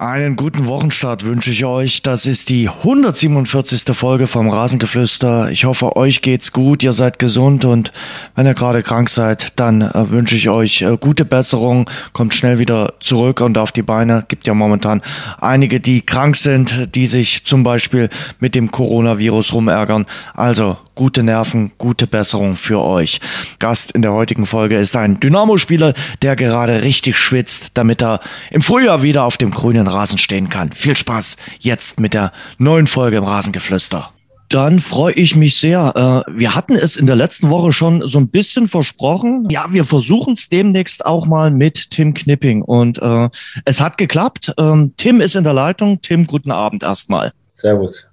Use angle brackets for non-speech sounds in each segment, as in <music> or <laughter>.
Einen guten Wochenstart wünsche ich euch. Das ist die 147. Folge vom Rasengeflüster. Ich hoffe, euch geht's gut, ihr seid gesund und wenn ihr gerade krank seid, dann äh, wünsche ich euch äh, gute Besserung. Kommt schnell wieder zurück und auf die Beine. Gibt ja momentan einige, die krank sind, die sich zum Beispiel mit dem Coronavirus rumärgern. Also gute Nerven, gute Besserung für euch. Gast in der heutigen Folge ist ein Dynamo-Spieler, der gerade richtig schwitzt, damit er im Frühjahr wieder auf dem grünen Rasen stehen kann. Viel Spaß jetzt mit der neuen Folge im Rasengeflüster. Dann freue ich mich sehr. Äh, wir hatten es in der letzten Woche schon so ein bisschen versprochen. Ja, wir versuchen es demnächst auch mal mit Tim Knipping. Und äh, es hat geklappt. Ähm, Tim ist in der Leitung. Tim, guten Abend erstmal. Servus.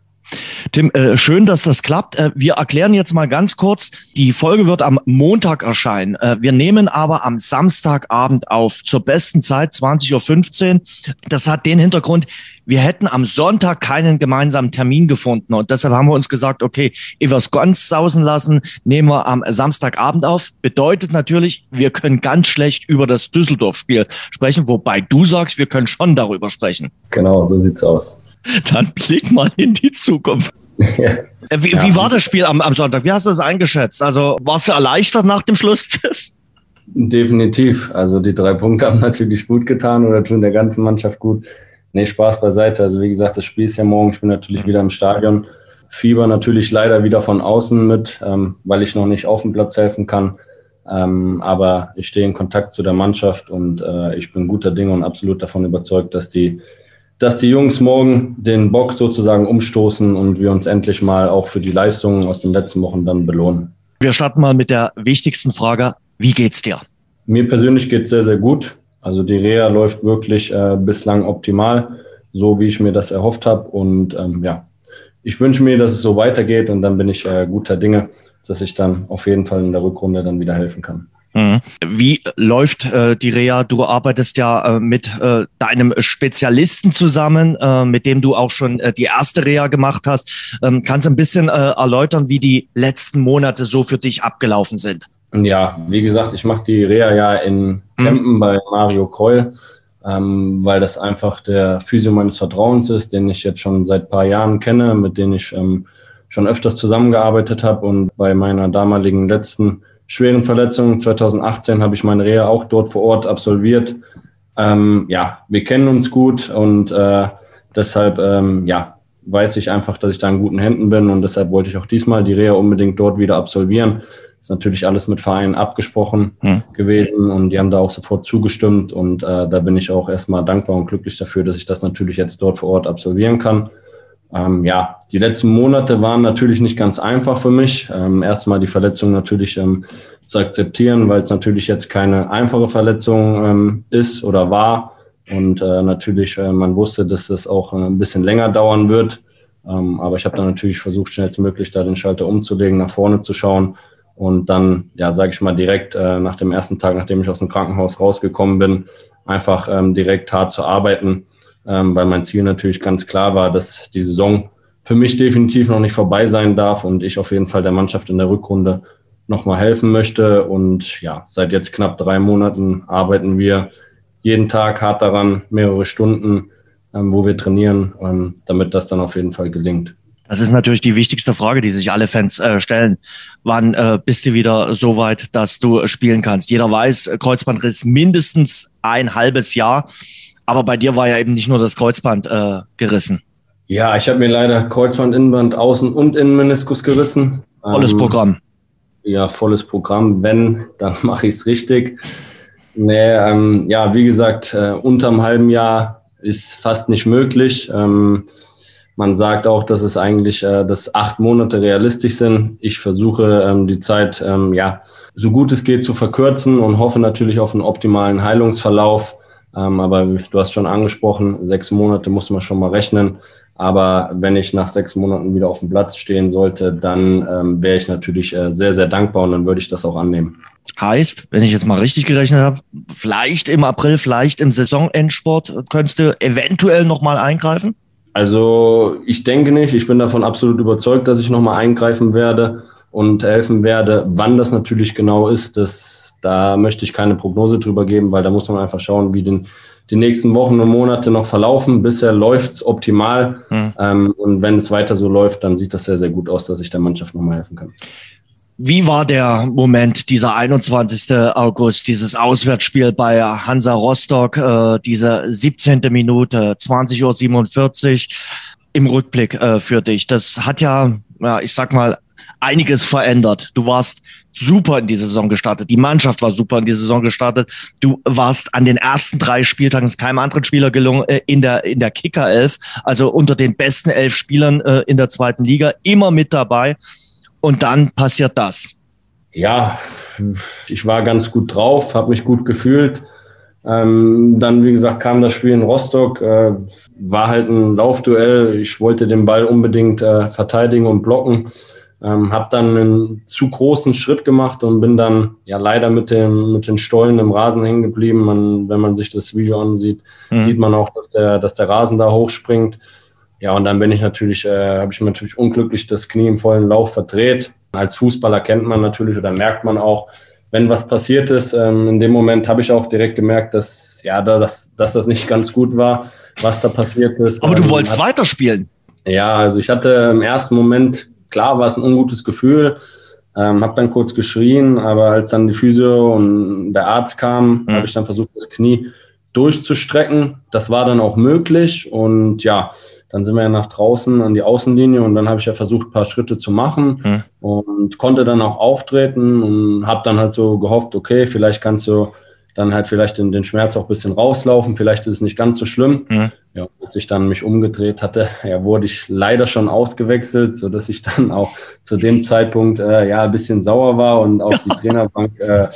Tim, äh, schön, dass das klappt. Äh, wir erklären jetzt mal ganz kurz, die Folge wird am Montag erscheinen. Äh, wir nehmen aber am Samstagabend auf, zur besten Zeit, 20.15 Uhr. Das hat den Hintergrund, wir hätten am Sonntag keinen gemeinsamen Termin gefunden. Und deshalb haben wir uns gesagt, okay, es ganz sausen lassen, nehmen wir am Samstagabend auf. Bedeutet natürlich, wir können ganz schlecht über das Düsseldorf-Spiel sprechen, wobei du sagst, wir können schon darüber sprechen. Genau, so sieht's aus. <laughs> Dann blick mal in die Zukunft. Ja. Äh, wie, ja. wie, war das Spiel am, am, Sonntag? Wie hast du das eingeschätzt? Also warst du erleichtert nach dem Schlusspfiff? Definitiv. Also die drei Punkte haben natürlich gut getan oder tun der ganzen Mannschaft gut. Nee, Spaß beiseite. Also wie gesagt, das Spiel ist ja morgen. Ich bin natürlich wieder im Stadion. Fieber natürlich leider wieder von außen mit, ähm, weil ich noch nicht auf dem Platz helfen kann. Ähm, aber ich stehe in Kontakt zu der Mannschaft und äh, ich bin guter Dinge und absolut davon überzeugt, dass die, dass die Jungs morgen den Bock sozusagen umstoßen und wir uns endlich mal auch für die Leistungen aus den letzten Wochen dann belohnen. Wir starten mal mit der wichtigsten Frage. Wie geht's dir? Mir persönlich geht's sehr, sehr gut. Also die Reha läuft wirklich äh, bislang optimal, so wie ich mir das erhofft habe. Und ähm, ja, ich wünsche mir, dass es so weitergeht und dann bin ich äh, guter Dinge, dass ich dann auf jeden Fall in der Rückrunde dann wieder helfen kann. Mhm. Wie läuft äh, die Reha? Du arbeitest ja äh, mit äh, deinem Spezialisten zusammen, äh, mit dem du auch schon äh, die erste Reha gemacht hast. Ähm, kannst du ein bisschen äh, erläutern, wie die letzten Monate so für dich abgelaufen sind? Ja, wie gesagt, ich mache die Reha ja in Kempen mhm. bei Mario Keul, ähm, weil das einfach der Physio meines Vertrauens ist, den ich jetzt schon seit paar Jahren kenne, mit dem ich ähm, schon öfters zusammengearbeitet habe. Und bei meiner damaligen letzten schweren Verletzung 2018 habe ich meine Reha auch dort vor Ort absolviert. Ähm, ja, wir kennen uns gut und äh, deshalb ähm, ja, weiß ich einfach, dass ich da in guten Händen bin und deshalb wollte ich auch diesmal die Reha unbedingt dort wieder absolvieren. Ist natürlich alles mit Vereinen abgesprochen hm. gewesen und die haben da auch sofort zugestimmt und äh, da bin ich auch erstmal dankbar und glücklich dafür, dass ich das natürlich jetzt dort vor Ort absolvieren kann. Ähm, ja, die letzten Monate waren natürlich nicht ganz einfach für mich. Ähm, erstmal die Verletzung natürlich ähm, zu akzeptieren, weil es natürlich jetzt keine einfache Verletzung ähm, ist oder war. Und äh, natürlich, äh, man wusste, dass das auch äh, ein bisschen länger dauern wird. Ähm, aber ich habe dann natürlich versucht, schnellstmöglich da den Schalter umzulegen, nach vorne zu schauen und dann, ja, sage ich mal, direkt äh, nach dem ersten Tag, nachdem ich aus dem Krankenhaus rausgekommen bin, einfach ähm, direkt hart zu arbeiten, ähm, weil mein Ziel natürlich ganz klar war, dass die Saison für mich definitiv noch nicht vorbei sein darf und ich auf jeden Fall der Mannschaft in der Rückrunde nochmal helfen möchte. Und ja, seit jetzt knapp drei Monaten arbeiten wir jeden Tag hart daran, mehrere Stunden, ähm, wo wir trainieren, ähm, damit das dann auf jeden Fall gelingt. Das ist natürlich die wichtigste Frage, die sich alle Fans äh, stellen. Wann äh, bist du wieder so weit, dass du spielen kannst? Jeder weiß, Kreuzbandriss mindestens ein halbes Jahr. Aber bei dir war ja eben nicht nur das Kreuzband äh, gerissen. Ja, ich habe mir leider Kreuzband, Innenband, Außen- und Innenmeniskus gerissen. Volles ähm, Programm. Ja, volles Programm. Wenn, dann <laughs> mache ich es richtig. Nee, ähm, ja, wie gesagt, äh, unterm halben Jahr ist fast nicht möglich. Ähm, man sagt auch, dass es eigentlich, äh, dass acht Monate realistisch sind. Ich versuche ähm, die Zeit, ähm, ja, so gut es geht zu verkürzen und hoffe natürlich auf einen optimalen Heilungsverlauf. Ähm, aber du hast schon angesprochen, sechs Monate muss man schon mal rechnen. Aber wenn ich nach sechs Monaten wieder auf dem Platz stehen sollte, dann ähm, wäre ich natürlich äh, sehr, sehr dankbar und dann würde ich das auch annehmen. Heißt, wenn ich jetzt mal richtig gerechnet habe, vielleicht im April, vielleicht im Saisonendsport, könntest du eventuell nochmal eingreifen? Also ich denke nicht. Ich bin davon absolut überzeugt, dass ich nochmal eingreifen werde und helfen werde. Wann das natürlich genau ist, das, da möchte ich keine Prognose drüber geben, weil da muss man einfach schauen, wie, den, die nächsten Wochen und Monate noch verlaufen. Bisher läuft es optimal. Mhm. Ähm, und wenn es weiter so läuft, dann sieht das sehr, sehr gut aus, dass ich der Mannschaft nochmal helfen kann. Wie war der Moment, dieser 21. August, dieses Auswärtsspiel bei Hansa Rostock, äh, diese 17. Minute, 20.47 Uhr im Rückblick äh, für dich? Das hat ja, ja, ich sag mal, einiges verändert. Du warst super in die Saison gestartet. Die Mannschaft war super in die Saison gestartet. Du warst an den ersten drei Spieltagen, ist keinem anderen Spieler gelungen, äh, in der, in der Kicker-Elf, also unter den besten elf Spielern äh, in der zweiten Liga, immer mit dabei. Und dann passiert das. Ja, ich war ganz gut drauf, habe mich gut gefühlt. Ähm, dann, wie gesagt, kam das Spiel in Rostock, äh, war halt ein Laufduell. Ich wollte den Ball unbedingt äh, verteidigen und blocken. Ähm, habe dann einen zu großen Schritt gemacht und bin dann ja leider mit, dem, mit den Stollen im Rasen hängen geblieben. Man, wenn man sich das Video ansieht, mhm. sieht man auch, dass der, dass der Rasen da hochspringt. Ja, und dann bin ich natürlich, äh, habe ich mir natürlich unglücklich das Knie im vollen Lauf verdreht. Als Fußballer kennt man natürlich oder merkt man auch, wenn was passiert ist. Ähm, in dem Moment habe ich auch direkt gemerkt, dass, ja, dass, dass das nicht ganz gut war, was da passiert ist. Aber du ähm, wolltest hat, weiterspielen. Ja, also ich hatte im ersten Moment, klar war es ein ungutes Gefühl, ähm, habe dann kurz geschrien, aber als dann die Physio und der Arzt kam, mhm. habe ich dann versucht, das Knie durchzustrecken. Das war dann auch möglich und ja, dann sind wir ja nach draußen an die Außenlinie und dann habe ich ja versucht, ein paar Schritte zu machen mhm. und konnte dann auch auftreten und habe dann halt so gehofft, okay, vielleicht kannst du dann halt vielleicht in den Schmerz auch ein bisschen rauslaufen, vielleicht ist es nicht ganz so schlimm. Mhm. Ja, als ich dann mich umgedreht hatte, <laughs> ja, wurde ich leider schon ausgewechselt, so dass ich dann auch zu dem Zeitpunkt äh, ja ein bisschen sauer war und auch die <laughs> Trainerbank äh,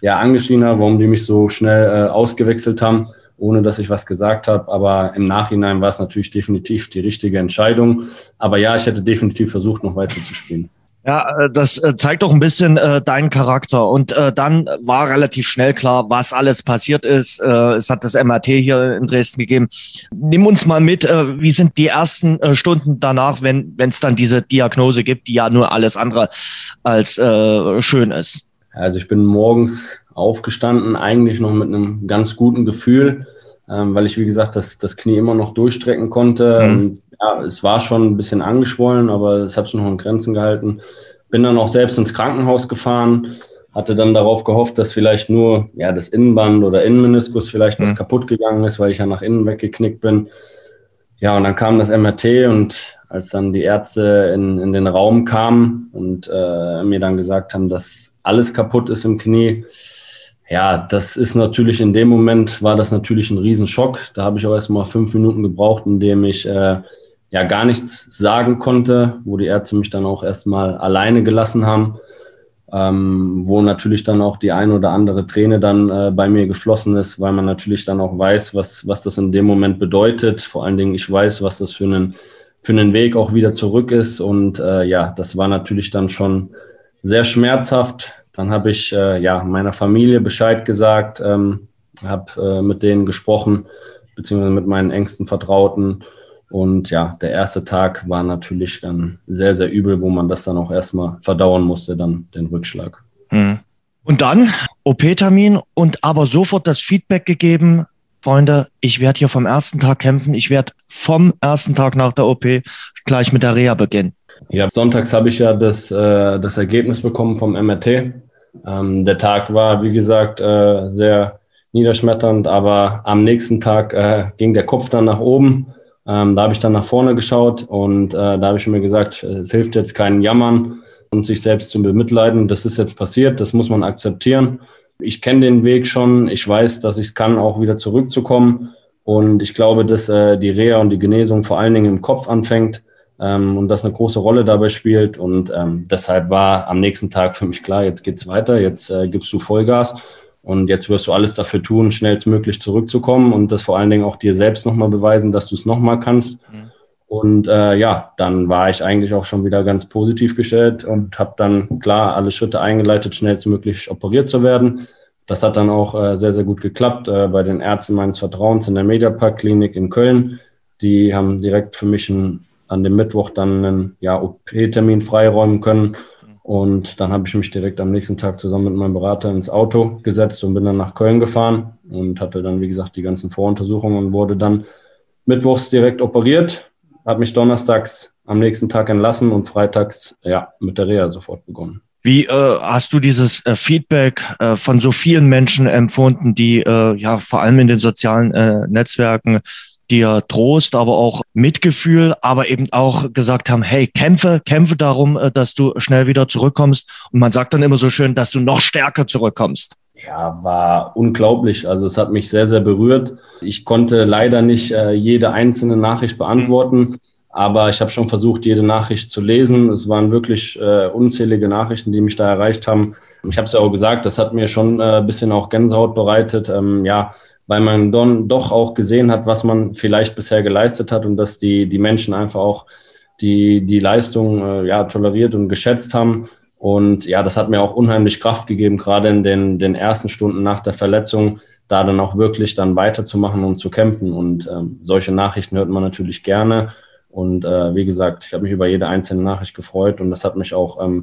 ja angeschrien habe, warum die mich so schnell äh, ausgewechselt haben ohne dass ich was gesagt habe. Aber im Nachhinein war es natürlich definitiv die richtige Entscheidung. Aber ja, ich hätte definitiv versucht, noch weiter zu spielen. Ja, äh, das äh, zeigt doch ein bisschen äh, deinen Charakter. Und äh, dann war relativ schnell klar, was alles passiert ist. Äh, es hat das MRT hier in Dresden gegeben. Nimm uns mal mit, äh, wie sind die ersten äh, Stunden danach, wenn es dann diese Diagnose gibt, die ja nur alles andere als äh, schön ist? Also ich bin morgens aufgestanden, eigentlich noch mit einem ganz guten Gefühl, ähm, weil ich, wie gesagt, das, das Knie immer noch durchstrecken konnte. Mhm. Ja, es war schon ein bisschen angeschwollen, aber es hat sich noch in Grenzen gehalten. Bin dann auch selbst ins Krankenhaus gefahren, hatte dann darauf gehofft, dass vielleicht nur ja, das Innenband oder Innenmeniskus vielleicht mhm. was kaputt gegangen ist, weil ich ja nach innen weggeknickt bin. Ja, und dann kam das MRT und als dann die Ärzte in, in den Raum kamen und äh, mir dann gesagt haben, dass alles kaputt ist im Knie, ja, das ist natürlich in dem Moment war das natürlich ein Riesenschock. Da habe ich auch erst mal fünf Minuten gebraucht, in dem ich äh, ja gar nichts sagen konnte, wo die Ärzte mich dann auch erstmal alleine gelassen haben, ähm, wo natürlich dann auch die ein oder andere Träne dann äh, bei mir geflossen ist, weil man natürlich dann auch weiß, was, was das in dem Moment bedeutet. Vor allen Dingen, ich weiß, was das für einen, für einen Weg auch wieder zurück ist. Und äh, ja, das war natürlich dann schon sehr schmerzhaft dann habe ich äh, ja meiner Familie Bescheid gesagt, ähm, habe äh, mit denen gesprochen, beziehungsweise mit meinen engsten Vertrauten. Und ja, der erste Tag war natürlich dann sehr, sehr übel, wo man das dann auch erstmal verdauern musste, dann den Rückschlag. Mhm. Und dann OP-Termin und aber sofort das Feedback gegeben, Freunde, ich werde hier vom ersten Tag kämpfen, ich werde vom ersten Tag nach der OP gleich mit der Reha beginnen. Ja, sonntags habe ich ja das, äh, das Ergebnis bekommen vom MRT. Ähm, der Tag war, wie gesagt, äh, sehr niederschmetternd, aber am nächsten Tag äh, ging der Kopf dann nach oben. Ähm, da habe ich dann nach vorne geschaut und äh, da habe ich mir gesagt, es hilft jetzt keinen Jammern und sich selbst zu bemitleiden. Das ist jetzt passiert, das muss man akzeptieren. Ich kenne den Weg schon, ich weiß, dass ich es kann, auch wieder zurückzukommen. Und ich glaube, dass äh, die Reha und die Genesung vor allen Dingen im Kopf anfängt ähm, und das eine große Rolle dabei spielt. Und ähm, deshalb war am nächsten Tag für mich klar, jetzt geht's weiter, jetzt äh, gibst du Vollgas und jetzt wirst du alles dafür tun, schnellstmöglich zurückzukommen und das vor allen Dingen auch dir selbst nochmal beweisen, dass du es nochmal kannst. Mhm. Und äh, ja, dann war ich eigentlich auch schon wieder ganz positiv gestellt und habe dann klar alle Schritte eingeleitet, schnellstmöglich operiert zu werden. Das hat dann auch äh, sehr, sehr gut geklappt äh, bei den Ärzten meines Vertrauens in der Mediapark Klinik in Köln. Die haben direkt für mich ein an dem Mittwoch dann einen ja, OP-Termin freiräumen können. Und dann habe ich mich direkt am nächsten Tag zusammen mit meinem Berater ins Auto gesetzt und bin dann nach Köln gefahren und hatte dann, wie gesagt, die ganzen Voruntersuchungen und wurde dann mittwochs direkt operiert, habe mich donnerstags am nächsten Tag entlassen und freitags ja mit der Reha sofort begonnen. Wie äh, hast du dieses äh, Feedback äh, von so vielen Menschen empfunden, die äh, ja vor allem in den sozialen äh, Netzwerken dir Trost, aber auch Mitgefühl, aber eben auch gesagt haben, hey, kämpfe, kämpfe darum, äh, dass du schnell wieder zurückkommst. Und man sagt dann immer so schön, dass du noch stärker zurückkommst. Ja, war unglaublich. Also es hat mich sehr, sehr berührt. Ich konnte leider nicht äh, jede einzelne Nachricht beantworten, aber ich habe schon versucht, jede Nachricht zu lesen. Es waren wirklich äh, unzählige Nachrichten, die mich da erreicht haben. Ich habe es ja auch gesagt, das hat mir schon äh, ein bisschen auch Gänsehaut bereitet. Ähm, ja, weil man dann doch auch gesehen hat, was man vielleicht bisher geleistet hat und dass die, die Menschen einfach auch die, die Leistung äh, ja, toleriert und geschätzt haben. Und ja, das hat mir auch unheimlich Kraft gegeben, gerade in den, den ersten Stunden nach der Verletzung, da dann auch wirklich dann weiterzumachen und zu kämpfen. Und ähm, solche Nachrichten hört man natürlich gerne. Und äh, wie gesagt, ich habe mich über jede einzelne Nachricht gefreut und das hat mich auch ähm,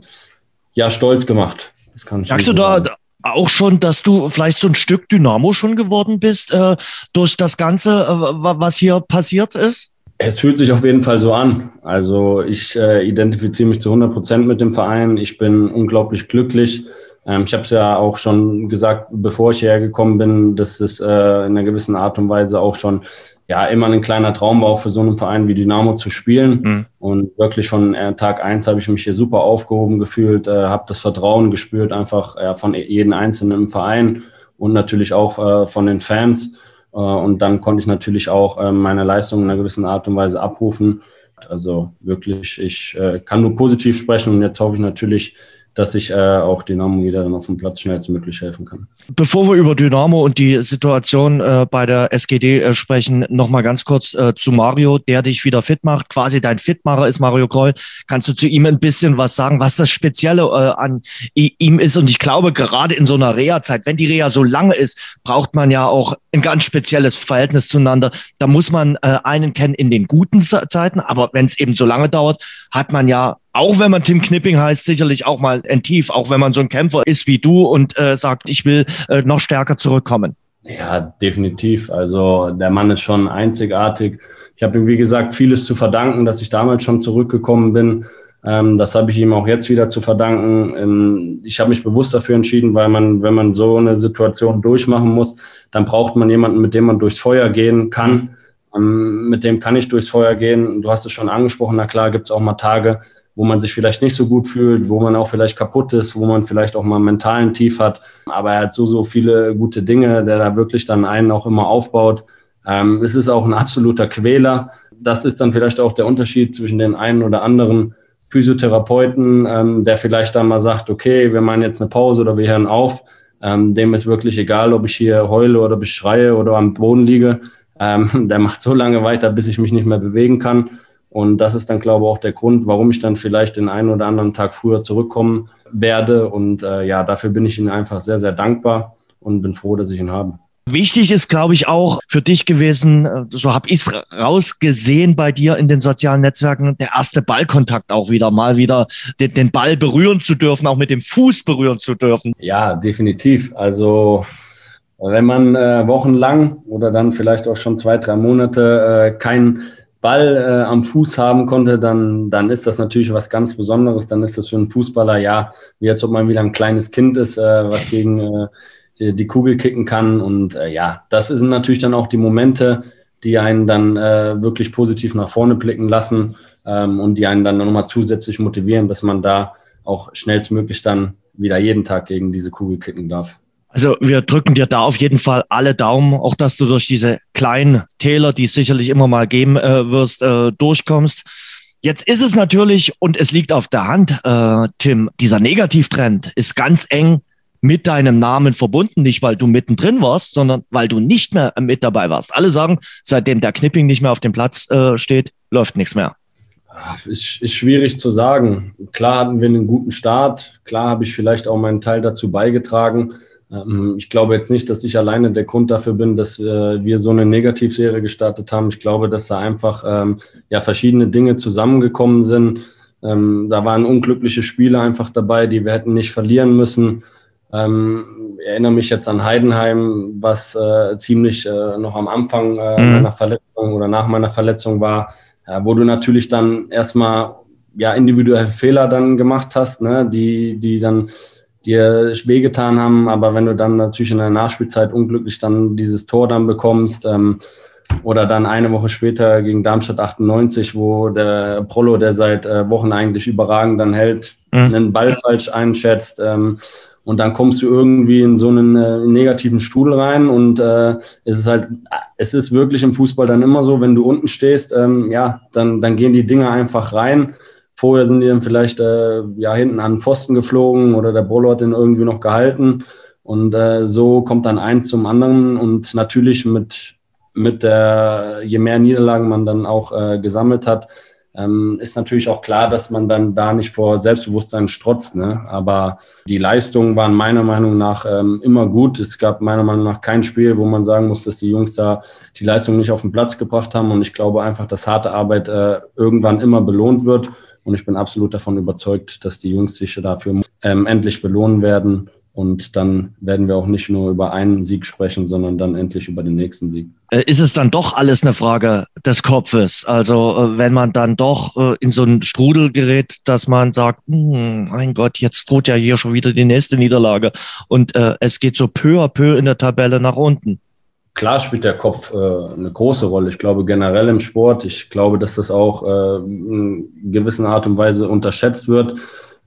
ja stolz gemacht. Das kann ich Sagst du da, auch schon, dass du vielleicht so ein Stück Dynamo schon geworden bist äh, durch das Ganze, äh, was hier passiert ist? Es fühlt sich auf jeden Fall so an. Also ich äh, identifiziere mich zu 100 Prozent mit dem Verein. Ich bin unglaublich glücklich. Ähm, ich habe es ja auch schon gesagt, bevor ich hierher gekommen bin, dass es äh, in einer gewissen Art und Weise auch schon ja immer ein kleiner Traum war, auch für so einen Verein wie Dynamo zu spielen. Mhm. Und wirklich von äh, Tag eins habe ich mich hier super aufgehoben gefühlt, äh, habe das Vertrauen gespürt, einfach äh, von jedem Einzelnen im Verein und natürlich auch äh, von den Fans. Äh, und dann konnte ich natürlich auch äh, meine Leistung in einer gewissen Art und Weise abrufen. Also wirklich, ich kann nur positiv sprechen und jetzt hoffe ich natürlich, dass ich äh, auch Dynamo wieder dann auf dem Platz schnellstmöglich helfen kann. Bevor wir über Dynamo und die Situation äh, bei der SGD äh, sprechen, nochmal ganz kurz äh, zu Mario, der dich wieder fit macht. Quasi dein Fitmacher ist Mario Kroll. Kannst du zu ihm ein bisschen was sagen, was das Spezielle äh, an ihm ist? Und ich glaube, gerade in so einer Reha-Zeit, wenn die Reha so lange ist, braucht man ja auch ein ganz spezielles Verhältnis zueinander. Da muss man äh, einen kennen in den guten Zeiten, aber wenn es eben so lange dauert, hat man ja auch wenn man Tim Knipping heißt, sicherlich auch mal ein Tief, auch wenn man so ein Kämpfer ist wie du und äh, sagt, ich will äh, noch stärker zurückkommen. Ja, definitiv. Also der Mann ist schon einzigartig. Ich habe ihm, wie gesagt, vieles zu verdanken, dass ich damals schon zurückgekommen bin. Ähm, das habe ich ihm auch jetzt wieder zu verdanken. Ähm, ich habe mich bewusst dafür entschieden, weil man, wenn man so eine Situation durchmachen muss, dann braucht man jemanden, mit dem man durchs Feuer gehen kann. Ähm, mit dem kann ich durchs Feuer gehen. Du hast es schon angesprochen, na klar, gibt es auch mal Tage, wo man sich vielleicht nicht so gut fühlt, wo man auch vielleicht kaputt ist, wo man vielleicht auch mal einen mentalen Tief hat. Aber er hat so, so viele gute Dinge, der da wirklich dann einen auch immer aufbaut. Ähm, es ist auch ein absoluter Quäler. Das ist dann vielleicht auch der Unterschied zwischen den einen oder anderen Physiotherapeuten, ähm, der vielleicht dann mal sagt, okay, wir machen jetzt eine Pause oder wir hören auf. Ähm, dem ist wirklich egal, ob ich hier heule oder beschreie oder am Boden liege. Ähm, <laughs> der macht so lange weiter, bis ich mich nicht mehr bewegen kann. Und das ist dann, glaube ich, auch der Grund, warum ich dann vielleicht den einen oder anderen Tag früher zurückkommen werde. Und äh, ja, dafür bin ich Ihnen einfach sehr, sehr dankbar und bin froh, dass ich ihn habe. Wichtig ist, glaube ich, auch für dich gewesen, äh, so habe ich es rausgesehen bei dir in den sozialen Netzwerken, der erste Ballkontakt auch wieder, mal wieder den, den Ball berühren zu dürfen, auch mit dem Fuß berühren zu dürfen. Ja, definitiv. Also wenn man äh, wochenlang oder dann vielleicht auch schon zwei, drei Monate äh, kein Ball äh, am Fuß haben konnte, dann, dann ist das natürlich was ganz Besonderes. Dann ist das für einen Fußballer ja, wie als ob man wieder ein kleines Kind ist, äh, was gegen äh, die Kugel kicken kann. Und äh, ja, das sind natürlich dann auch die Momente, die einen dann äh, wirklich positiv nach vorne blicken lassen ähm, und die einen dann nochmal zusätzlich motivieren, dass man da auch schnellstmöglich dann wieder jeden Tag gegen diese Kugel kicken darf. Also wir drücken dir da auf jeden Fall alle Daumen, auch dass du durch diese kleinen Täler, die es sicherlich immer mal geben äh, wirst, äh, durchkommst. Jetzt ist es natürlich, und es liegt auf der Hand, äh, Tim, dieser Negativtrend ist ganz eng mit deinem Namen verbunden, nicht weil du mittendrin warst, sondern weil du nicht mehr mit dabei warst. Alle sagen, seitdem der Knipping nicht mehr auf dem Platz äh, steht, läuft nichts mehr. Ist, ist schwierig zu sagen. Klar hatten wir einen guten Start. Klar habe ich vielleicht auch meinen Teil dazu beigetragen. Ähm, ich glaube jetzt nicht, dass ich alleine der Grund dafür bin, dass äh, wir so eine Negativserie gestartet haben. Ich glaube, dass da einfach ähm, ja verschiedene Dinge zusammengekommen sind. Ähm, da waren unglückliche Spiele einfach dabei, die wir hätten nicht verlieren müssen. Ich erinnere mich jetzt an Heidenheim, was äh, ziemlich äh, noch am Anfang mhm. meiner Verletzung oder nach meiner Verletzung war, wo du natürlich dann erstmal ja individuelle Fehler dann gemacht hast, ne, die, die dann dir wehgetan haben, aber wenn du dann natürlich in der Nachspielzeit unglücklich dann dieses Tor dann bekommst, ähm, oder dann eine Woche später gegen Darmstadt 98, wo der Prollo, der seit äh, Wochen eigentlich überragend dann hält, mhm. einen Ball falsch einschätzt. Ähm, und dann kommst du irgendwie in so einen äh, negativen Strudel rein und äh, es ist halt, es ist wirklich im Fußball dann immer so, wenn du unten stehst, ähm, ja, dann, dann gehen die Dinge einfach rein. Vorher sind die dann vielleicht äh, ja hinten an den Pfosten geflogen oder der Bolo hat den irgendwie noch gehalten. Und äh, so kommt dann eins zum anderen und natürlich mit, mit der, je mehr Niederlagen man dann auch äh, gesammelt hat, ähm, ist natürlich auch klar, dass man dann da nicht vor Selbstbewusstsein strotzt. Ne? Aber die Leistungen waren meiner Meinung nach ähm, immer gut. Es gab meiner Meinung nach kein Spiel, wo man sagen muss, dass die Jungs da die Leistung nicht auf den Platz gebracht haben. Und ich glaube einfach, dass harte Arbeit äh, irgendwann immer belohnt wird. Und ich bin absolut davon überzeugt, dass die Jungs dafür ähm, endlich belohnen werden. Und dann werden wir auch nicht nur über einen Sieg sprechen, sondern dann endlich über den nächsten Sieg. Äh, ist es dann doch alles eine Frage des Kopfes? Also äh, wenn man dann doch äh, in so einen Strudel gerät, dass man sagt, hm, mein Gott, jetzt droht ja hier schon wieder die nächste Niederlage und äh, es geht so peu à peu in der Tabelle nach unten. Klar spielt der Kopf äh, eine große Rolle. Ich glaube generell im Sport. Ich glaube, dass das auch äh, in gewisser Art und Weise unterschätzt wird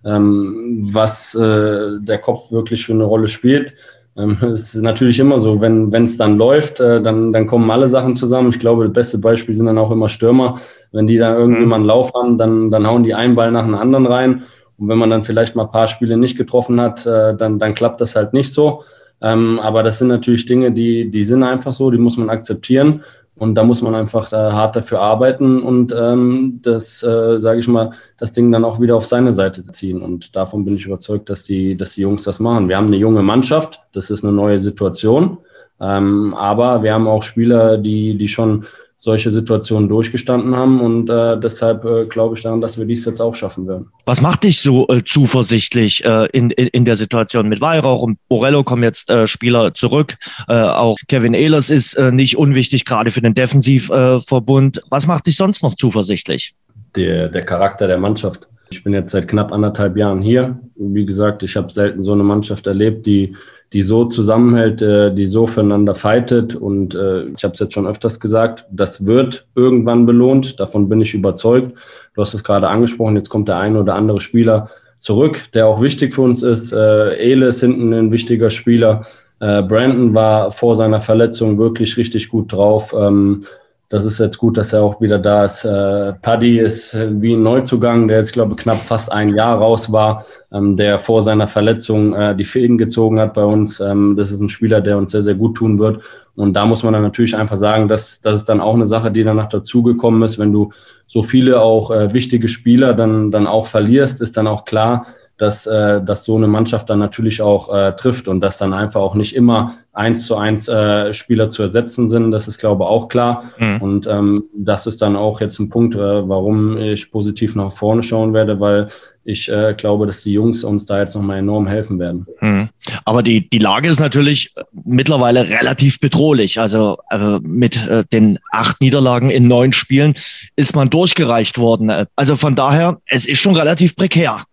ähm, was äh, der Kopf wirklich für eine Rolle spielt. Ähm, <laughs> es ist natürlich immer so, wenn es dann läuft, äh, dann, dann kommen alle Sachen zusammen. Ich glaube, das beste Beispiel sind dann auch immer Stürmer. Wenn die da irgendwie mhm. mal einen Lauf haben, dann, dann hauen die einen Ball nach dem anderen rein. Und wenn man dann vielleicht mal ein paar Spiele nicht getroffen hat, äh, dann, dann klappt das halt nicht so. Ähm, aber das sind natürlich Dinge, die, die sind einfach so, die muss man akzeptieren. Und da muss man einfach äh, hart dafür arbeiten und ähm, das, äh, sage ich mal, das Ding dann auch wieder auf seine Seite ziehen. Und davon bin ich überzeugt, dass die, dass die Jungs das machen. Wir haben eine junge Mannschaft, das ist eine neue Situation. Ähm, aber wir haben auch Spieler, die, die schon solche Situationen durchgestanden haben. Und äh, deshalb äh, glaube ich daran, dass wir dies jetzt auch schaffen werden. Was macht dich so äh, zuversichtlich äh, in, in, in der Situation mit Weihrauch und Borello kommen jetzt äh, Spieler zurück. Äh, auch Kevin Ehlers ist nicht unwichtig, gerade für den Defensivverbund. Was macht dich sonst noch zuversichtlich? Der, der Charakter der Mannschaft. Ich bin jetzt seit knapp anderthalb Jahren hier. Wie gesagt, ich habe selten so eine Mannschaft erlebt, die die so zusammenhält, äh, die so füreinander fightet. Und äh, ich habe es jetzt schon öfters gesagt, das wird irgendwann belohnt. Davon bin ich überzeugt. Du hast es gerade angesprochen, jetzt kommt der eine oder andere Spieler zurück, der auch wichtig für uns ist. Äh, Ele ist hinten ein wichtiger Spieler. Äh, Brandon war vor seiner Verletzung wirklich richtig gut drauf. Ähm, das ist jetzt gut, dass er auch wieder da ist. Äh, Paddy ist äh, wie ein Neuzugang, der jetzt, glaube ich, knapp fast ein Jahr raus war, ähm, der vor seiner Verletzung äh, die Fäden gezogen hat bei uns. Ähm, das ist ein Spieler, der uns sehr, sehr gut tun wird. Und da muss man dann natürlich einfach sagen, dass das ist dann auch eine Sache, die danach dazugekommen ist. Wenn du so viele auch äh, wichtige Spieler dann, dann auch verlierst, ist dann auch klar, dass, äh, dass so eine Mannschaft dann natürlich auch äh, trifft und dass dann einfach auch nicht immer eins zu eins äh, Spieler zu ersetzen sind. Das ist, glaube ich, auch klar. Mhm. Und ähm, das ist dann auch jetzt ein Punkt, äh, warum ich positiv nach vorne schauen werde, weil ich äh, glaube, dass die Jungs uns da jetzt nochmal enorm helfen werden. Mhm. Aber die, die Lage ist natürlich mittlerweile relativ bedrohlich. Also äh, mit äh, den acht Niederlagen in neun Spielen ist man durchgereicht worden. Also von daher, es ist schon relativ prekär.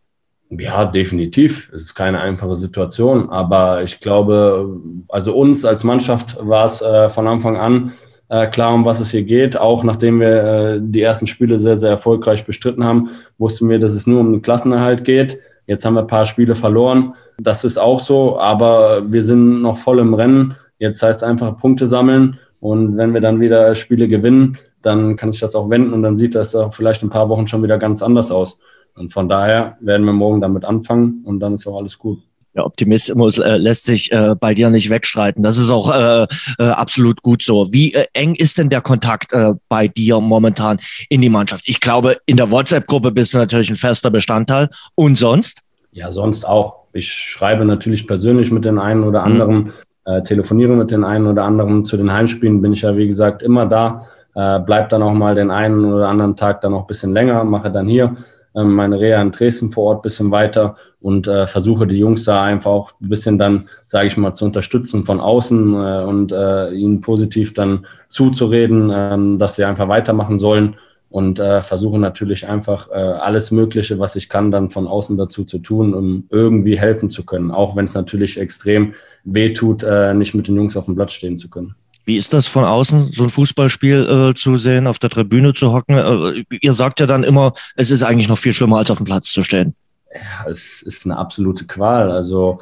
Ja, definitiv. Es ist keine einfache Situation, aber ich glaube, also uns als Mannschaft war es äh, von Anfang an äh, klar, um was es hier geht. Auch nachdem wir äh, die ersten Spiele sehr, sehr erfolgreich bestritten haben, wussten wir, dass es nur um den Klassenerhalt geht. Jetzt haben wir ein paar Spiele verloren. Das ist auch so, aber wir sind noch voll im Rennen. Jetzt heißt es einfach Punkte sammeln und wenn wir dann wieder Spiele gewinnen, dann kann sich das auch wenden und dann sieht das auch vielleicht ein paar Wochen schon wieder ganz anders aus. Und von daher werden wir morgen damit anfangen und dann ist auch alles gut. Der Optimismus äh, lässt sich äh, bei dir nicht wegstreiten. Das ist auch äh, äh, absolut gut so. Wie äh, eng ist denn der Kontakt äh, bei dir momentan in die Mannschaft? Ich glaube, in der WhatsApp-Gruppe bist du natürlich ein fester Bestandteil. Und sonst? Ja, sonst auch. Ich schreibe natürlich persönlich mit den einen oder mhm. anderen, mhm. telefoniere mit den einen oder anderen. Zu den Heimspielen bin ich ja, wie gesagt, immer da. Bleib dann auch mal den einen oder anderen Tag dann noch ein bisschen länger, mache dann hier meine Reha in Dresden vor Ort bisschen weiter und äh, versuche die Jungs da einfach auch ein bisschen dann, sage ich mal, zu unterstützen von außen äh, und äh, ihnen positiv dann zuzureden, ähm, dass sie einfach weitermachen sollen und äh, versuche natürlich einfach äh, alles Mögliche, was ich kann, dann von außen dazu zu tun, um irgendwie helfen zu können, auch wenn es natürlich extrem weh tut, äh, nicht mit den Jungs auf dem Platz stehen zu können. Wie ist das von außen, so ein Fußballspiel äh, zu sehen, auf der Tribüne zu hocken? Äh, ihr sagt ja dann immer, es ist eigentlich noch viel schlimmer, als auf dem Platz zu stehen. Ja, es ist eine absolute Qual. Also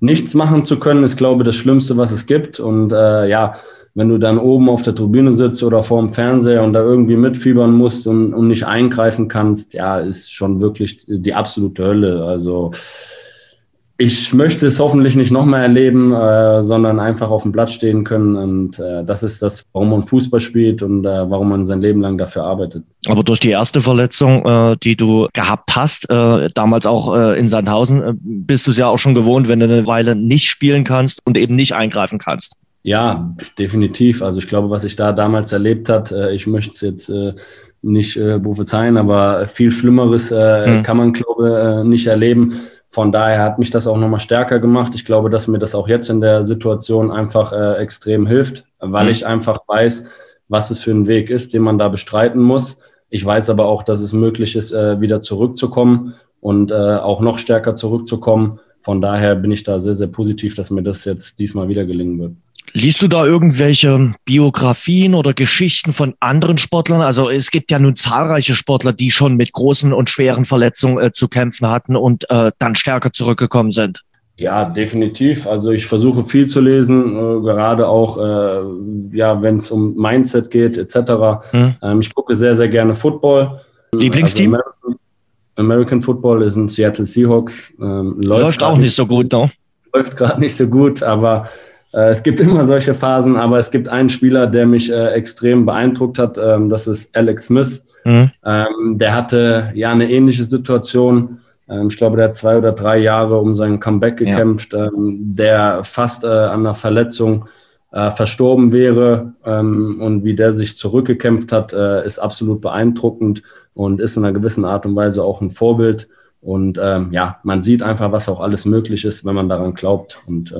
nichts machen zu können, ist, glaube ich, das Schlimmste, was es gibt. Und äh, ja, wenn du dann oben auf der Tribüne sitzt oder vor dem Fernseher und da irgendwie mitfiebern musst und, und nicht eingreifen kannst, ja, ist schon wirklich die absolute Hölle. Also ich möchte es hoffentlich nicht nochmal erleben, äh, sondern einfach auf dem Platz stehen können. Und äh, das ist das, warum man Fußball spielt und äh, warum man sein Leben lang dafür arbeitet. Aber durch die erste Verletzung, äh, die du gehabt hast, äh, damals auch äh, in Sandhausen, bist du es ja auch schon gewohnt, wenn du eine Weile nicht spielen kannst und eben nicht eingreifen kannst. Ja, definitiv. Also ich glaube, was ich da damals erlebt hat, ich möchte es jetzt nicht äh, prophezeien, aber viel Schlimmeres mhm. kann man, glaube äh, nicht erleben von daher hat mich das auch nochmal stärker gemacht. Ich glaube, dass mir das auch jetzt in der Situation einfach äh, extrem hilft, weil mhm. ich einfach weiß, was es für ein Weg ist, den man da bestreiten muss. Ich weiß aber auch, dass es möglich ist, äh, wieder zurückzukommen und äh, auch noch stärker zurückzukommen. Von daher bin ich da sehr, sehr positiv, dass mir das jetzt diesmal wieder gelingen wird. Liest du da irgendwelche Biografien oder Geschichten von anderen Sportlern? Also es gibt ja nun zahlreiche Sportler, die schon mit großen und schweren Verletzungen äh, zu kämpfen hatten und äh, dann stärker zurückgekommen sind. Ja, definitiv. Also ich versuche viel zu lesen, äh, gerade auch, äh, ja, wenn es um Mindset geht etc. Hm. Ähm, ich gucke sehr, sehr gerne Football. Lieblingsteam? Also American, American, Football ist ein Seattle Seahawks. Ähm, läuft, läuft auch nicht so gut, ne? Läuft gerade nicht so gut, aber es gibt <laughs> immer solche Phasen, aber es gibt einen Spieler, der mich äh, extrem beeindruckt hat. Ähm, das ist Alex Smith. Mhm. Ähm, der hatte ja eine ähnliche Situation. Ähm, ich glaube, der hat zwei oder drei Jahre um seinen Comeback gekämpft, ja. Ähm, der fast äh, an einer Verletzung äh, verstorben wäre. Ähm, und wie der sich zurückgekämpft hat, äh, ist absolut beeindruckend und ist in einer gewissen Art und Weise auch ein Vorbild. Und ähm, ja, man sieht einfach, was auch alles möglich ist, wenn man daran glaubt. Und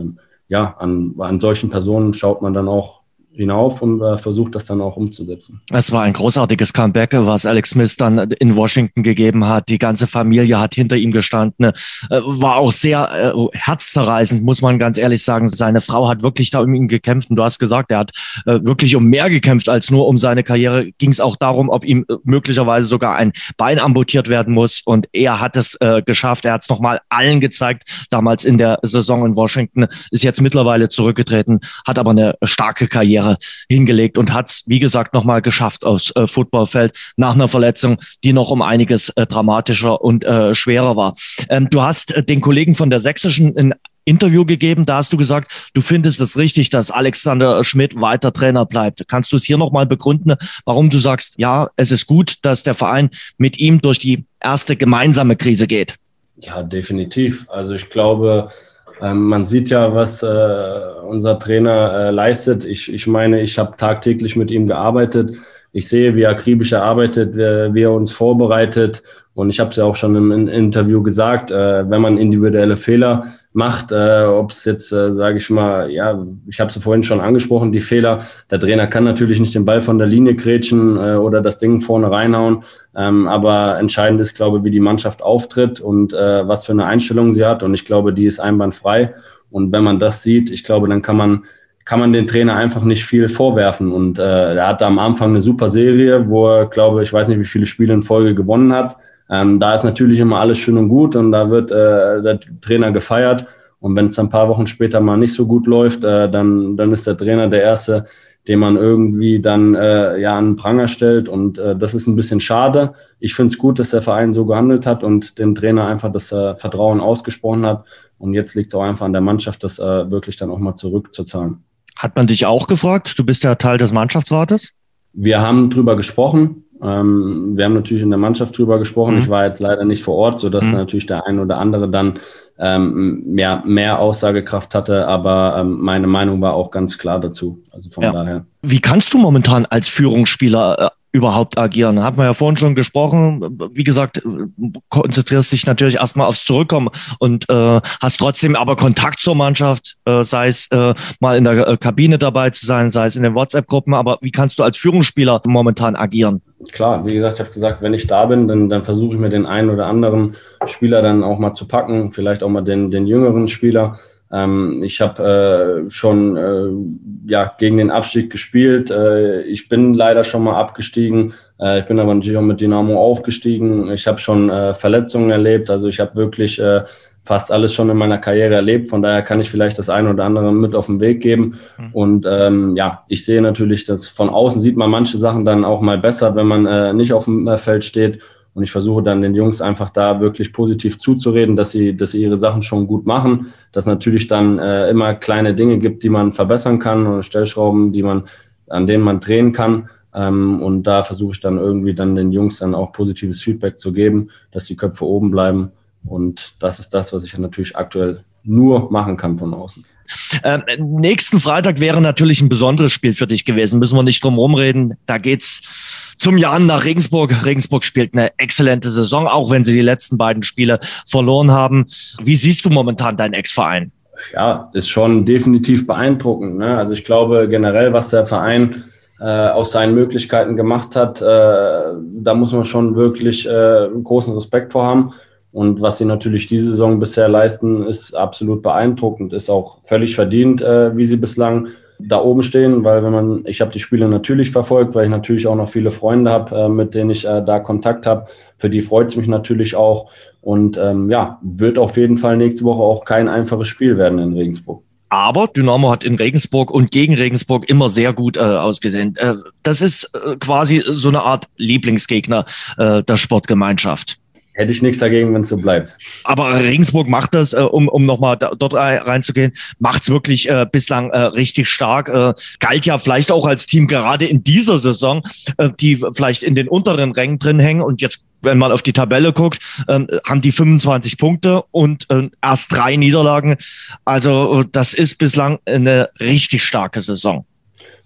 ja, an, an solchen Personen schaut man dann auch hinauf und äh, versucht das dann auch umzusetzen. Es war ein großartiges Comeback, was Alex Smith dann in Washington gegeben hat. Die ganze Familie hat hinter ihm gestanden. Äh, war auch sehr äh, herzzerreißend, muss man ganz ehrlich sagen. Seine Frau hat wirklich da um ihn gekämpft und du hast gesagt, er hat äh, wirklich um mehr gekämpft als nur um seine Karriere. Ging es auch darum, ob ihm äh, möglicherweise sogar ein Bein amputiert werden muss und er hat es geschafft. Er hat es nochmal allen gezeigt, damals in der Saison in Washington, ist jetzt mittlerweile zurückgetreten, hat aber eine starke Karriere Jahre hingelegt und hat es, wie gesagt, nochmal geschafft aufs äh, Footballfeld nach einer Verletzung, die noch um einiges äh, dramatischer und äh, schwerer war. Ähm, du hast äh, den Kollegen von der Sächsischen ein Interview gegeben, da hast du gesagt, du findest es richtig, dass Alexander Schmidt weiter Trainer bleibt. Kannst du es hier nochmal begründen, warum du sagst, ja, es ist gut, dass der Verein mit ihm durch die erste gemeinsame Krise geht? Ja, definitiv. Also ich glaube, ähm, man sieht ja, was äh, unser Trainer äh, leistet. Ich, ich meine, ich habe tagtäglich mit ihm gearbeitet. Ich sehe, wie akribisch er arbeitet, wie, wie er uns vorbereitet. Und ich habe es ja auch schon im Interview gesagt, äh, wenn man individuelle Fehler macht, äh, ob es jetzt, äh, sage ich mal, ja, ich habe es vorhin schon angesprochen, die Fehler. Der Trainer kann natürlich nicht den Ball von der Linie grätschen äh, oder das Ding vorne reinhauen. Ähm, aber entscheidend ist, glaube ich, wie die Mannschaft auftritt und äh, was für eine Einstellung sie hat. Und ich glaube, die ist einwandfrei. Und wenn man das sieht, ich glaube, dann kann man kann man den Trainer einfach nicht viel vorwerfen. Und äh, er hatte am Anfang eine super Serie, wo er, glaube ich, weiß nicht, wie viele Spiele in Folge gewonnen hat. Ähm, da ist natürlich immer alles schön und gut und da wird äh, der Trainer gefeiert. Und wenn es ein paar Wochen später mal nicht so gut läuft, äh, dann, dann ist der Trainer der Erste, den man irgendwie dann äh, ja an den Pranger stellt. Und äh, das ist ein bisschen schade. Ich finde es gut, dass der Verein so gehandelt hat und dem Trainer einfach das äh, Vertrauen ausgesprochen hat. Und jetzt liegt es auch einfach an der Mannschaft, das äh, wirklich dann auch mal zurückzuzahlen. Hat man dich auch gefragt? Du bist ja Teil des Mannschaftsrates. Wir haben drüber gesprochen. Ähm, wir haben natürlich in der Mannschaft drüber gesprochen. Mhm. Ich war jetzt leider nicht vor Ort, sodass mhm. natürlich der ein oder andere dann ähm, mehr, mehr Aussagekraft hatte. Aber ähm, meine Meinung war auch ganz klar dazu. Also von ja. daher. Wie kannst du momentan als Führungsspieler äh, überhaupt agieren? Hat man ja vorhin schon gesprochen. Wie gesagt, konzentrierst dich natürlich erstmal aufs Zurückkommen und äh, hast trotzdem aber Kontakt zur Mannschaft, äh, sei es äh, mal in der äh, Kabine dabei zu sein, sei es in den WhatsApp-Gruppen. Aber wie kannst du als Führungsspieler momentan agieren? Klar, wie gesagt, ich habe gesagt, wenn ich da bin, dann, dann versuche ich mir den einen oder anderen Spieler dann auch mal zu packen, vielleicht auch mal den, den jüngeren Spieler. Ähm, ich habe äh, schon äh, ja, gegen den Abstieg gespielt. Äh, ich bin leider schon mal abgestiegen. Äh, ich bin aber natürlich auch mit Dynamo aufgestiegen. Ich habe schon äh, Verletzungen erlebt. Also ich habe wirklich äh, fast alles schon in meiner Karriere erlebt. Von daher kann ich vielleicht das eine oder andere mit auf den Weg geben. Mhm. Und ähm, ja, ich sehe natürlich, dass von außen sieht man manche Sachen dann auch mal besser, wenn man äh, nicht auf dem Feld steht. Und ich versuche dann den Jungs einfach da wirklich positiv zuzureden, dass sie, dass sie ihre Sachen schon gut machen, dass natürlich dann äh, immer kleine Dinge gibt, die man verbessern kann oder Stellschrauben, die man, an denen man drehen kann. Ähm, und da versuche ich dann irgendwie dann den Jungs dann auch positives Feedback zu geben, dass die Köpfe oben bleiben. Und das ist das, was ich natürlich aktuell nur machen kann von außen. Ähm, nächsten Freitag wäre natürlich ein besonderes Spiel für dich gewesen. Müssen wir nicht drum rumreden. Da geht's zum Jan nach Regensburg. Regensburg spielt eine exzellente Saison, auch wenn sie die letzten beiden Spiele verloren haben. Wie siehst du momentan deinen Ex-Verein? Ja, ist schon definitiv beeindruckend. Ne? Also ich glaube generell, was der Verein äh, aus seinen Möglichkeiten gemacht hat, äh, da muss man schon wirklich äh, großen Respekt vor haben. Und was sie natürlich diese Saison bisher leisten, ist absolut beeindruckend, ist auch völlig verdient, äh, wie sie bislang da oben stehen, weil wenn man, ich habe die Spiele natürlich verfolgt, weil ich natürlich auch noch viele Freunde habe, äh, mit denen ich äh, da Kontakt habe. Für die freut es mich natürlich auch. Und ähm, ja, wird auf jeden Fall nächste Woche auch kein einfaches Spiel werden in Regensburg. Aber Dynamo hat in Regensburg und gegen Regensburg immer sehr gut äh, ausgesehen. Äh, das ist äh, quasi so eine Art Lieblingsgegner äh, der Sportgemeinschaft. Hätte ich nichts dagegen, wenn es so bleibt. Aber Regensburg macht das, äh, um, um nochmal da, dort reinzugehen, macht es wirklich äh, bislang äh, richtig stark. Äh, galt ja vielleicht auch als Team gerade in dieser Saison, äh, die vielleicht in den unteren Rängen drin hängen. Und jetzt, wenn man auf die Tabelle guckt, äh, haben die 25 Punkte und äh, erst drei Niederlagen. Also äh, das ist bislang eine richtig starke Saison.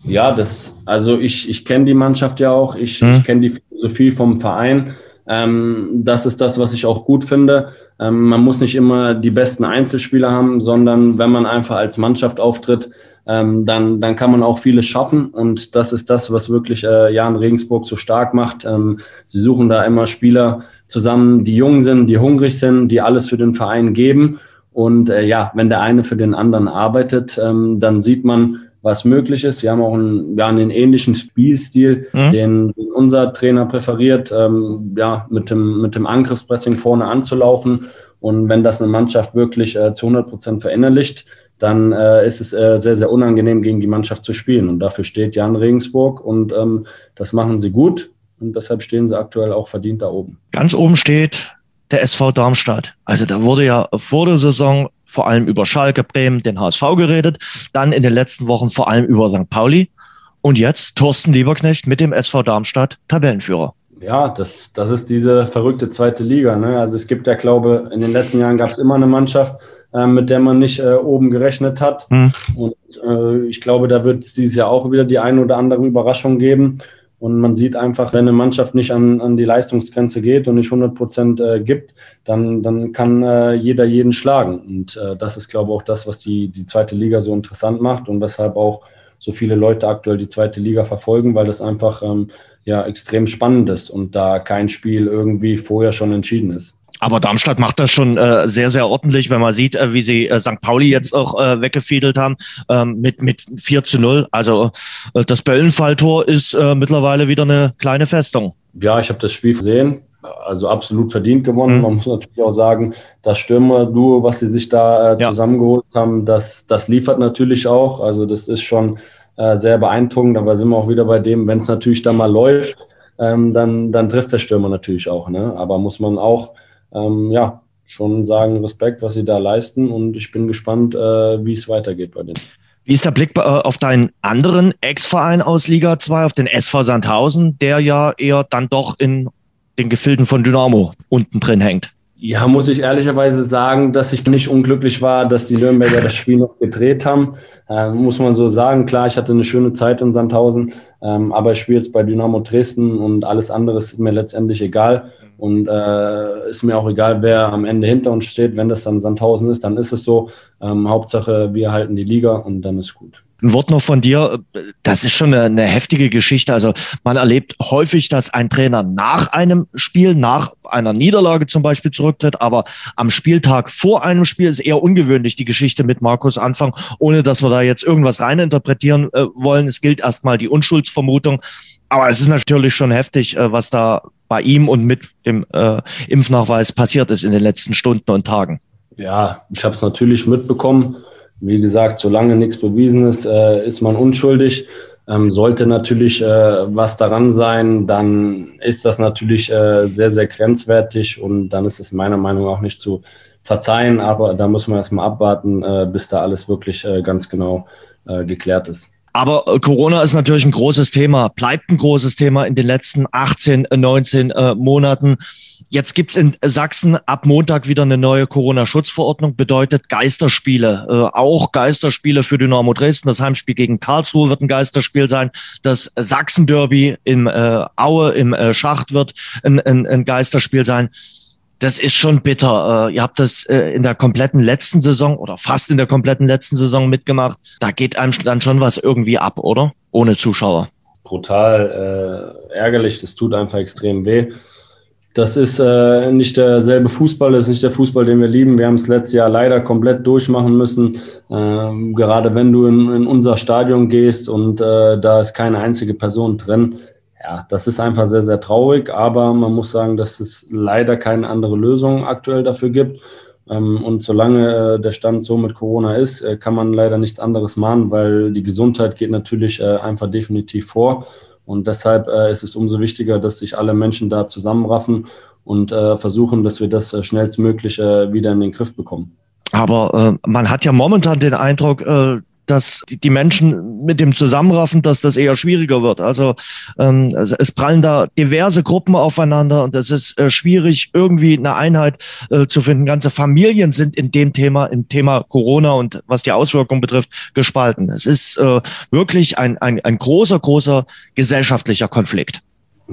Ja, das, also ich, ich kenne die Mannschaft ja auch, ich, hm. ich kenne die Philosophie vom Verein. Ähm, das ist das, was ich auch gut finde. Ähm, man muss nicht immer die besten Einzelspieler haben, sondern wenn man einfach als Mannschaft auftritt, ähm, dann, dann kann man auch vieles schaffen. Und das ist das, was wirklich äh, Jan Regensburg so stark macht. Ähm, sie suchen da immer Spieler zusammen, die jung sind, die hungrig sind, die alles für den Verein geben. Und äh, ja, wenn der eine für den anderen arbeitet, ähm, dann sieht man, was möglich ist. Sie haben auch einen, ja, einen ähnlichen Spielstil, mhm. den unser Trainer präferiert, ähm, ja, mit dem, mit dem Angriffspressing vorne anzulaufen. Und wenn das eine Mannschaft wirklich äh, zu 100 Prozent verinnerlicht, dann äh, ist es äh, sehr, sehr unangenehm, gegen die Mannschaft zu spielen. Und dafür steht Jan Regensburg und ähm, das machen sie gut. Und deshalb stehen sie aktuell auch verdient da oben. Ganz oben steht der SV Darmstadt. Also da wurde ja vor der Saison vor allem über Schalke, Bremen, den HSV geredet, dann in den letzten Wochen vor allem über St. Pauli und jetzt Thorsten Lieberknecht mit dem SV Darmstadt Tabellenführer. Ja, das, das ist diese verrückte zweite Liga. Ne? Also es gibt ja, glaube in den letzten Jahren gab es immer eine Mannschaft, äh, mit der man nicht äh, oben gerechnet hat. Hm. Und äh, ich glaube, da wird es dieses Jahr auch wieder die eine oder andere Überraschung geben. Und man sieht einfach, wenn eine Mannschaft nicht an, an die Leistungsgrenze geht und nicht 100 Prozent äh, gibt, dann, dann kann äh, jeder jeden schlagen. Und äh, das ist, glaube ich, auch das, was die, die zweite Liga so interessant macht und weshalb auch so viele Leute aktuell die zweite Liga verfolgen, weil das einfach ähm, ja, extrem spannend ist und da kein Spiel irgendwie vorher schon entschieden ist. Aber Darmstadt macht das schon äh, sehr, sehr ordentlich, wenn man sieht, äh, wie sie äh, St. Pauli jetzt auch äh, weggefädelt haben ähm, mit, mit 4 zu 0. Also äh, das Böllenfalltor ist äh, mittlerweile wieder eine kleine Festung. Ja, ich habe das Spiel gesehen. Also absolut verdient gewonnen. Mhm. Man muss natürlich auch sagen, das Stürmer-Duo, was sie sich da äh, zusammengeholt ja. haben, das, das liefert natürlich auch. Also das ist schon äh, sehr beeindruckend. Aber sind wir auch wieder bei dem, wenn es natürlich da mal läuft, ähm, dann, dann trifft der Stürmer natürlich auch. Ne? Aber muss man auch ähm, ja, schon sagen, Respekt, was sie da leisten und ich bin gespannt, äh, wie es weitergeht bei denen. Wie ist der Blick äh, auf deinen anderen Ex-Verein aus Liga 2, auf den SV Sandhausen, der ja eher dann doch in den Gefilden von Dynamo unten drin hängt? Ja, muss ich ehrlicherweise sagen, dass ich nicht unglücklich war, dass die Nürnberger das Spiel noch gedreht haben. Äh, muss man so sagen. Klar, ich hatte eine schöne Zeit in Sandhausen, Ähm, aber ich spiele jetzt bei Dynamo Dresden und alles andere ist mir letztendlich egal. Und äh, ist mir auch egal, wer am Ende hinter uns steht. Wenn das dann Sandhausen ist, dann ist es so. Ähm, Hauptsache, wir halten die Liga und dann ist gut. Ein Wort noch von dir. Das ist schon eine, eine, heftige Geschichte. Also man erlebt häufig, dass ein Trainer nach einem Spiel, nach einer Niederlage zum Beispiel zurücktritt, aber am Spieltag vor einem Spiel ist eher ungewöhnlich die Geschichte mit Markus Anfang, ohne dass wir da jetzt irgendwas reininterpretieren äh, wollen. Es gilt erstmal die Unschuldsvermutung. Aber es ist natürlich schon heftig, äh, was da bei ihm und mit dem äh, Impfnachweis passiert ist in den letzten Stunden und Tagen. Ja, ich habe es natürlich mitbekommen. Wie gesagt, solange nichts bewiesen ist, äh, ist man unschuldig. Ähm, sollte natürlich äh, was daran sein, dann ist das natürlich äh, sehr, sehr grenzwertig und dann ist es meiner Meinung nach auch nicht zu verzeihen. Aber da muss man erstmal abwarten, äh, bis da alles wirklich äh, ganz genau geklärt ist. Aber Corona ist natürlich ein großes Thema, bleibt ein großes Thema in den letzten 18, 19 Monaten. Jetzt gibt's in Sachsen ab Montag wieder eine neue Corona-Schutzverordnung, bedeutet Geisterspiele. Äh, auch Geisterspiele für Dynamo Dresden. Das Heimspiel gegen Karlsruhe wird ein Geisterspiel sein. Das Sachsen-Derby im äh, Aue, im äh, Schacht wird ein, ein, ein Geisterspiel sein. Das ist schon bitter. Äh, ihr habt das äh, in der kompletten letzten Saison oder fast in der kompletten letzten Saison mitgemacht. Da geht einem dann schon was irgendwie ab, oder? Ohne Zuschauer. Brutal äh, ärgerlich. Das tut einfach extrem weh. Das ist äh, nicht derselbe Fußball, das ist nicht der Fußball, den wir lieben. Wir haben es letztes Jahr leider komplett durchmachen müssen. Ähm, gerade wenn du in, in, unser Stadion gehst und äh, da ist keine einzige Person drin. Ja, das ist einfach sehr, sehr traurig, aber man muss sagen, dass es leider keine andere Lösung aktuell dafür gibt. Ähm, und solange äh, der Stand so mit Corona ist, äh, kann man leider nichts anderes machen, weil die Gesundheit geht natürlich äh, einfach definitiv vor. Und deshalb ist es umso wichtiger, dass sich alle Menschen da zusammenraffen und versuchen, dass wir das schnellstmöglich wieder in den Griff bekommen. Aber äh, man hat ja momentan den Eindruck, äh, dass die Menschen mit dem Zusammenraffen, dass das eher schwieriger wird. Also ähm, es prallen da diverse Gruppen aufeinander und es ist äh, schwierig, irgendwie eine Einheit äh, zu finden. Ganze Familien sind in dem Thema, im Thema Corona und was die Auswirkungen betrifft, gespalten. Es ist äh, wirklich ein, ein, ein großer, großer gesellschaftlicher Konflikt.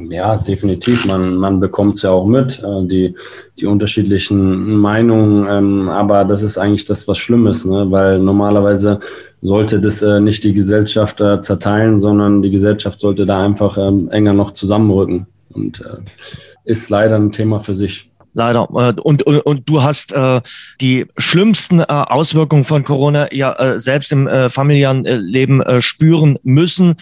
Ja, definitiv. Man, man bekommt es ja auch mit, äh, die, die unterschiedlichen Meinungen. Ähm, aber das ist eigentlich das, was Schlimmes, ne? weil normalerweise sollte das äh, nicht die Gesellschaft äh, zerteilen, sondern die Gesellschaft sollte da einfach ähm, enger noch zusammenrücken. Und äh, ist leider ein Thema für sich. Leider. Äh, und, und, und du hast äh, die schlimmsten äh, Auswirkungen von Corona ja äh, selbst im äh, familiären äh, Leben äh, spüren müssen.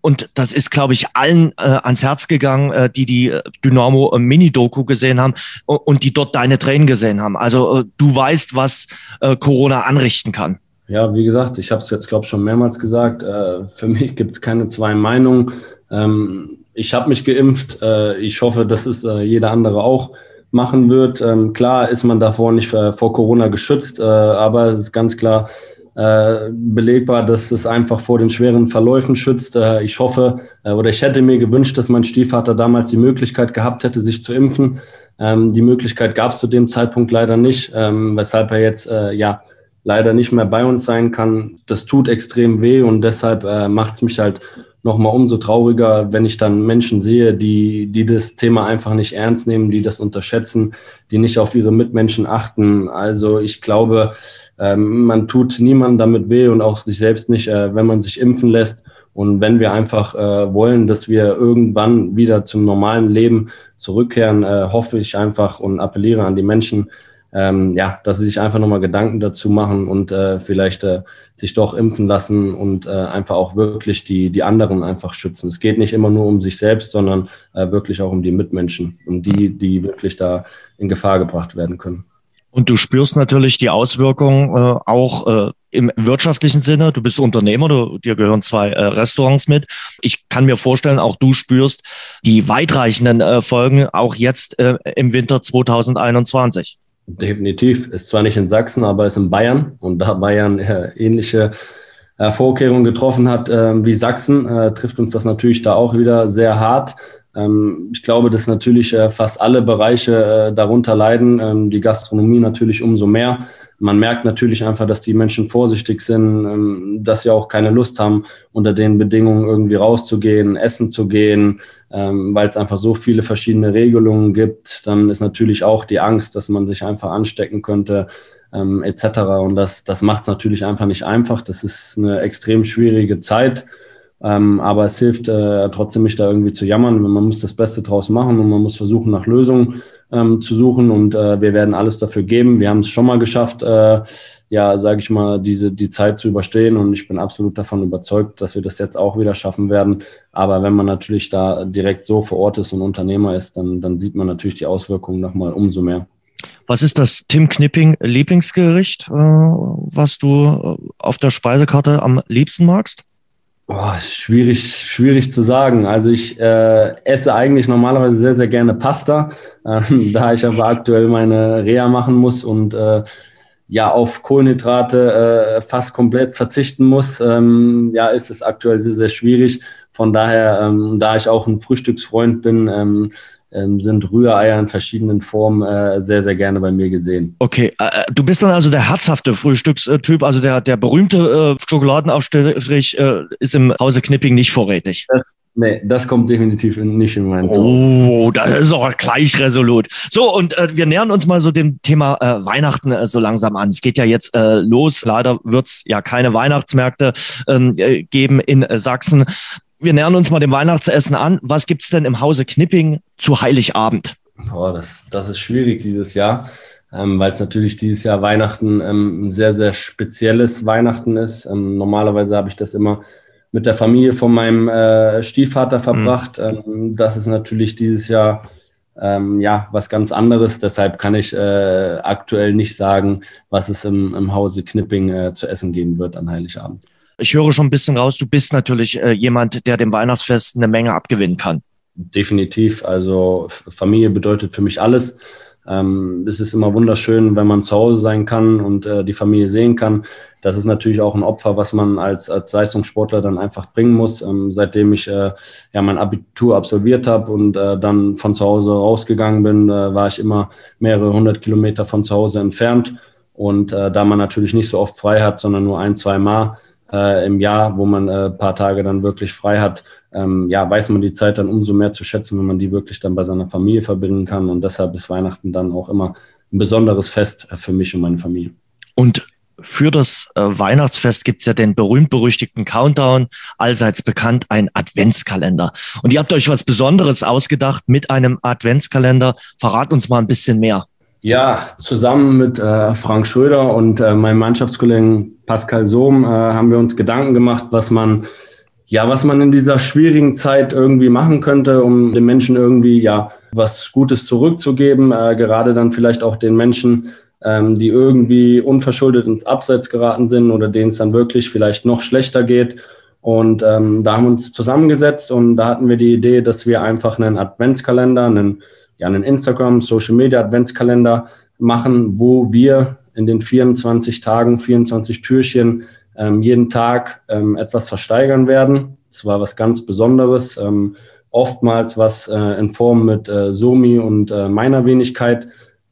Und das ist, glaube ich, allen äh, ans Herz gegangen, äh, die die äh, Dynamo äh, Mini-Doku gesehen haben und die dort deine Tränen gesehen haben. Also äh, du weißt, was äh, Corona anrichten kann. Ja, wie gesagt, ich habe es jetzt, glaube ich, schon mehrmals gesagt. Äh, für <laughs> mich gibt es keine zwei Meinungen. Ähm, ich habe mich geimpft. Äh, ich hoffe, dass es äh, jeder andere auch machen wird. Ähm, klar ist man davor nicht vor Corona geschützt, äh, aber es ist ganz klar, äh, belegbar, dass es einfach vor den schweren Verläufen schützt. Äh, ich hoffe äh, oder ich hätte mir gewünscht, dass mein Stiefvater damals die Möglichkeit gehabt hätte, sich zu impfen. Ähm, die Möglichkeit gab es zu dem Zeitpunkt leider nicht, ähm, weshalb er jetzt äh, ja leider nicht mehr bei uns sein kann. Das tut extrem weh und deshalb äh, macht es mich halt nochmal umso trauriger, wenn ich dann Menschen sehe, die, die das Thema einfach nicht ernst nehmen, die das unterschätzen, die nicht auf ihre Mitmenschen achten. Also ich glaube, ähm, man tut niemandem damit weh und auch sich selbst nicht, äh, wenn man sich impfen lässt. Und wenn wir einfach äh, wollen, dass wir irgendwann wieder zum normalen Leben zurückkehren, äh, hoffe ich einfach und appelliere an die Menschen, ähm, ja, dass sie sich einfach nochmal Gedanken dazu machen und äh, vielleicht äh, sich doch impfen lassen und äh, einfach auch wirklich die, die anderen einfach schützen. Es geht nicht immer nur um sich selbst, sondern äh, wirklich auch um die Mitmenschen, um die, die wirklich da in Gefahr gebracht werden können. Und du spürst natürlich die Auswirkungen äh, auch äh, im wirtschaftlichen Sinne. Du bist Unternehmer, du, dir gehören zwei äh, Restaurants mit. Ich kann mir vorstellen, auch du spürst die weitreichenden äh, Folgen auch jetzt äh, im Winter 2021. Definitiv. Ist zwar nicht in Sachsen, aber ist in Bayern. Und da Bayern äh, ähnliche äh, Vorkehrungen getroffen hat äh, wie Sachsen, äh, trifft uns das natürlich da auch wieder sehr hart. Ähm, ich glaube, dass natürlich fast alle Bereiche darunter leiden, ähm, die Gastronomie natürlich umso mehr. Man merkt natürlich einfach, dass die Menschen vorsichtig sind, ähm, dass sie auch keine Lust haben, unter den Bedingungen irgendwie rauszugehen, essen zu gehen, ähm, weil es einfach so viele verschiedene Regelungen gibt. Dann ist natürlich auch die Angst, dass man sich einfach anstecken könnte, ähm, etc. Und das, das macht es natürlich einfach nicht einfach. Das ist eine extrem schwierige Zeit. Ähm, aber es hilft äh, trotzdem nicht da irgendwie zu jammern. Man muss das Beste draus machen und man muss versuchen, nach Lösungen ähm, zu suchen. Und äh, wir werden alles dafür geben. Wir haben es schon mal geschafft, äh, ja, sage ich mal, diese die Zeit zu überstehen. Und ich bin absolut davon überzeugt, dass wir das jetzt auch wieder schaffen werden. Aber wenn man natürlich da direkt so vor Ort ist und Unternehmer ist, dann, dann sieht man natürlich die Auswirkungen nochmal umso mehr. Was ist das Tim Knipping Lieblingsgericht, äh, was du äh, auf der Speisekarte am liebsten magst? Boah, schwierig, schwierig zu sagen. Also ich äh, esse eigentlich normalerweise sehr, sehr gerne Pasta, <laughs> ähm, da ich aber aktuell meine Reha machen muss und äh, ja auf Kohlenhydrate äh, fast komplett verzichten muss, ähm, ja, ist es aktuell sehr, sehr schwierig. Von daher, ähm, da ich auch ein Frühstücksfreund bin, ähm, ähm, sind Rühreier in verschiedenen Formen äh, sehr, sehr gerne bei mir gesehen. Okay, äh, äh du bist dann also der herzhafte Frühstückstyp, also der, der berühmte äh, Schokoladenaufstrich äh, ist im Hause Knipping nicht vorrätig. Das, nee, das kommt definitiv nicht in meinen Zahn. Oh, das ist auch gleich resolut. So, und äh, wir nähern uns mal so dem Thema äh, Weihnachten äh, so langsam an. Es geht ja jetzt äh, los. Leider wird's ja keine Weihnachtsmärkte ähm, äh, geben in äh, Sachsen wir nähern uns mal dem Weihnachtsessen an. Was gibt's denn im Hause Knipping zu Heiligabend? Boah, das, das ist schwierig dieses Jahr, ähm, weil es natürlich dieses Jahr Weihnachten ähm, ein sehr, sehr spezielles Weihnachten ist. Ähm, normalerweise habe ich das immer mit der Familie von meinem äh, Stiefvater verbracht. Mhm. das ist natürlich dieses Jahr ähm, ja was ganz anderes. Deshalb kann ich äh, aktuell nicht sagen, was es im, im Hause Knipping äh, zu essen geben wird an Heiligabend. Ich höre schon ein bisschen raus, du bist natürlich äh, jemand, der dem Weihnachtsfest eine Menge abgewinnen kann. Definitiv. Also Familie bedeutet für mich alles. Ähm, es ist immer wunderschön, wenn man zu Hause sein kann und äh, die Familie sehen kann. Das ist natürlich auch ein Opfer, was man als, als Leistungssportler dann einfach bringen muss. Ähm, seitdem ich äh, ja mein Abitur absolviert habe und äh, dann von zu Hause rausgegangen bin, äh, war ich immer mehrere hundert Kilometer von zu Hause entfernt. Und äh, da man natürlich nicht so oft frei hat, sondern nur ein, zwei Mal, äh, im Jahr, wo man äh, paar Tage dann wirklich frei hat, ähm, ja, weiß man die Zeit dann umso mehr zu schätzen, wenn man die wirklich dann bei seiner Familie verbinden kann. Und deshalb ist Weihnachten dann auch immer ein besonderes Fest für mich und meine Familie. Und für das äh, Weihnachtsfest gibt's ja den berühmt-berüchtigten Countdown, allseits bekannt, ein Adventskalender. Und ihr habt euch was Besonderes ausgedacht mit einem Adventskalender. Verrat uns mal ein bisschen mehr. Ja, zusammen mit äh, Frank Schröder und äh, meinem Mannschaftskollegen Pascal Sohm äh, haben wir uns Gedanken gemacht, was man ja, was man in dieser schwierigen Zeit irgendwie machen könnte, um den Menschen irgendwie ja was Gutes zurückzugeben, äh, gerade dann vielleicht auch den Menschen, ähm, die irgendwie unverschuldet ins Abseits geraten sind oder denen es dann wirklich vielleicht noch schlechter geht. Und ähm, da haben wir uns zusammengesetzt und da hatten wir die Idee, dass wir einfach einen Adventskalender, einen ja, einen Instagram, Social Media Adventskalender machen, wo wir in den 24 Tagen, 24 Türchen ähm, jeden Tag ähm, etwas versteigern werden. Das war was ganz Besonderes. Ähm, oftmals was äh, in Form mit äh, Somi und äh, meiner Wenigkeit.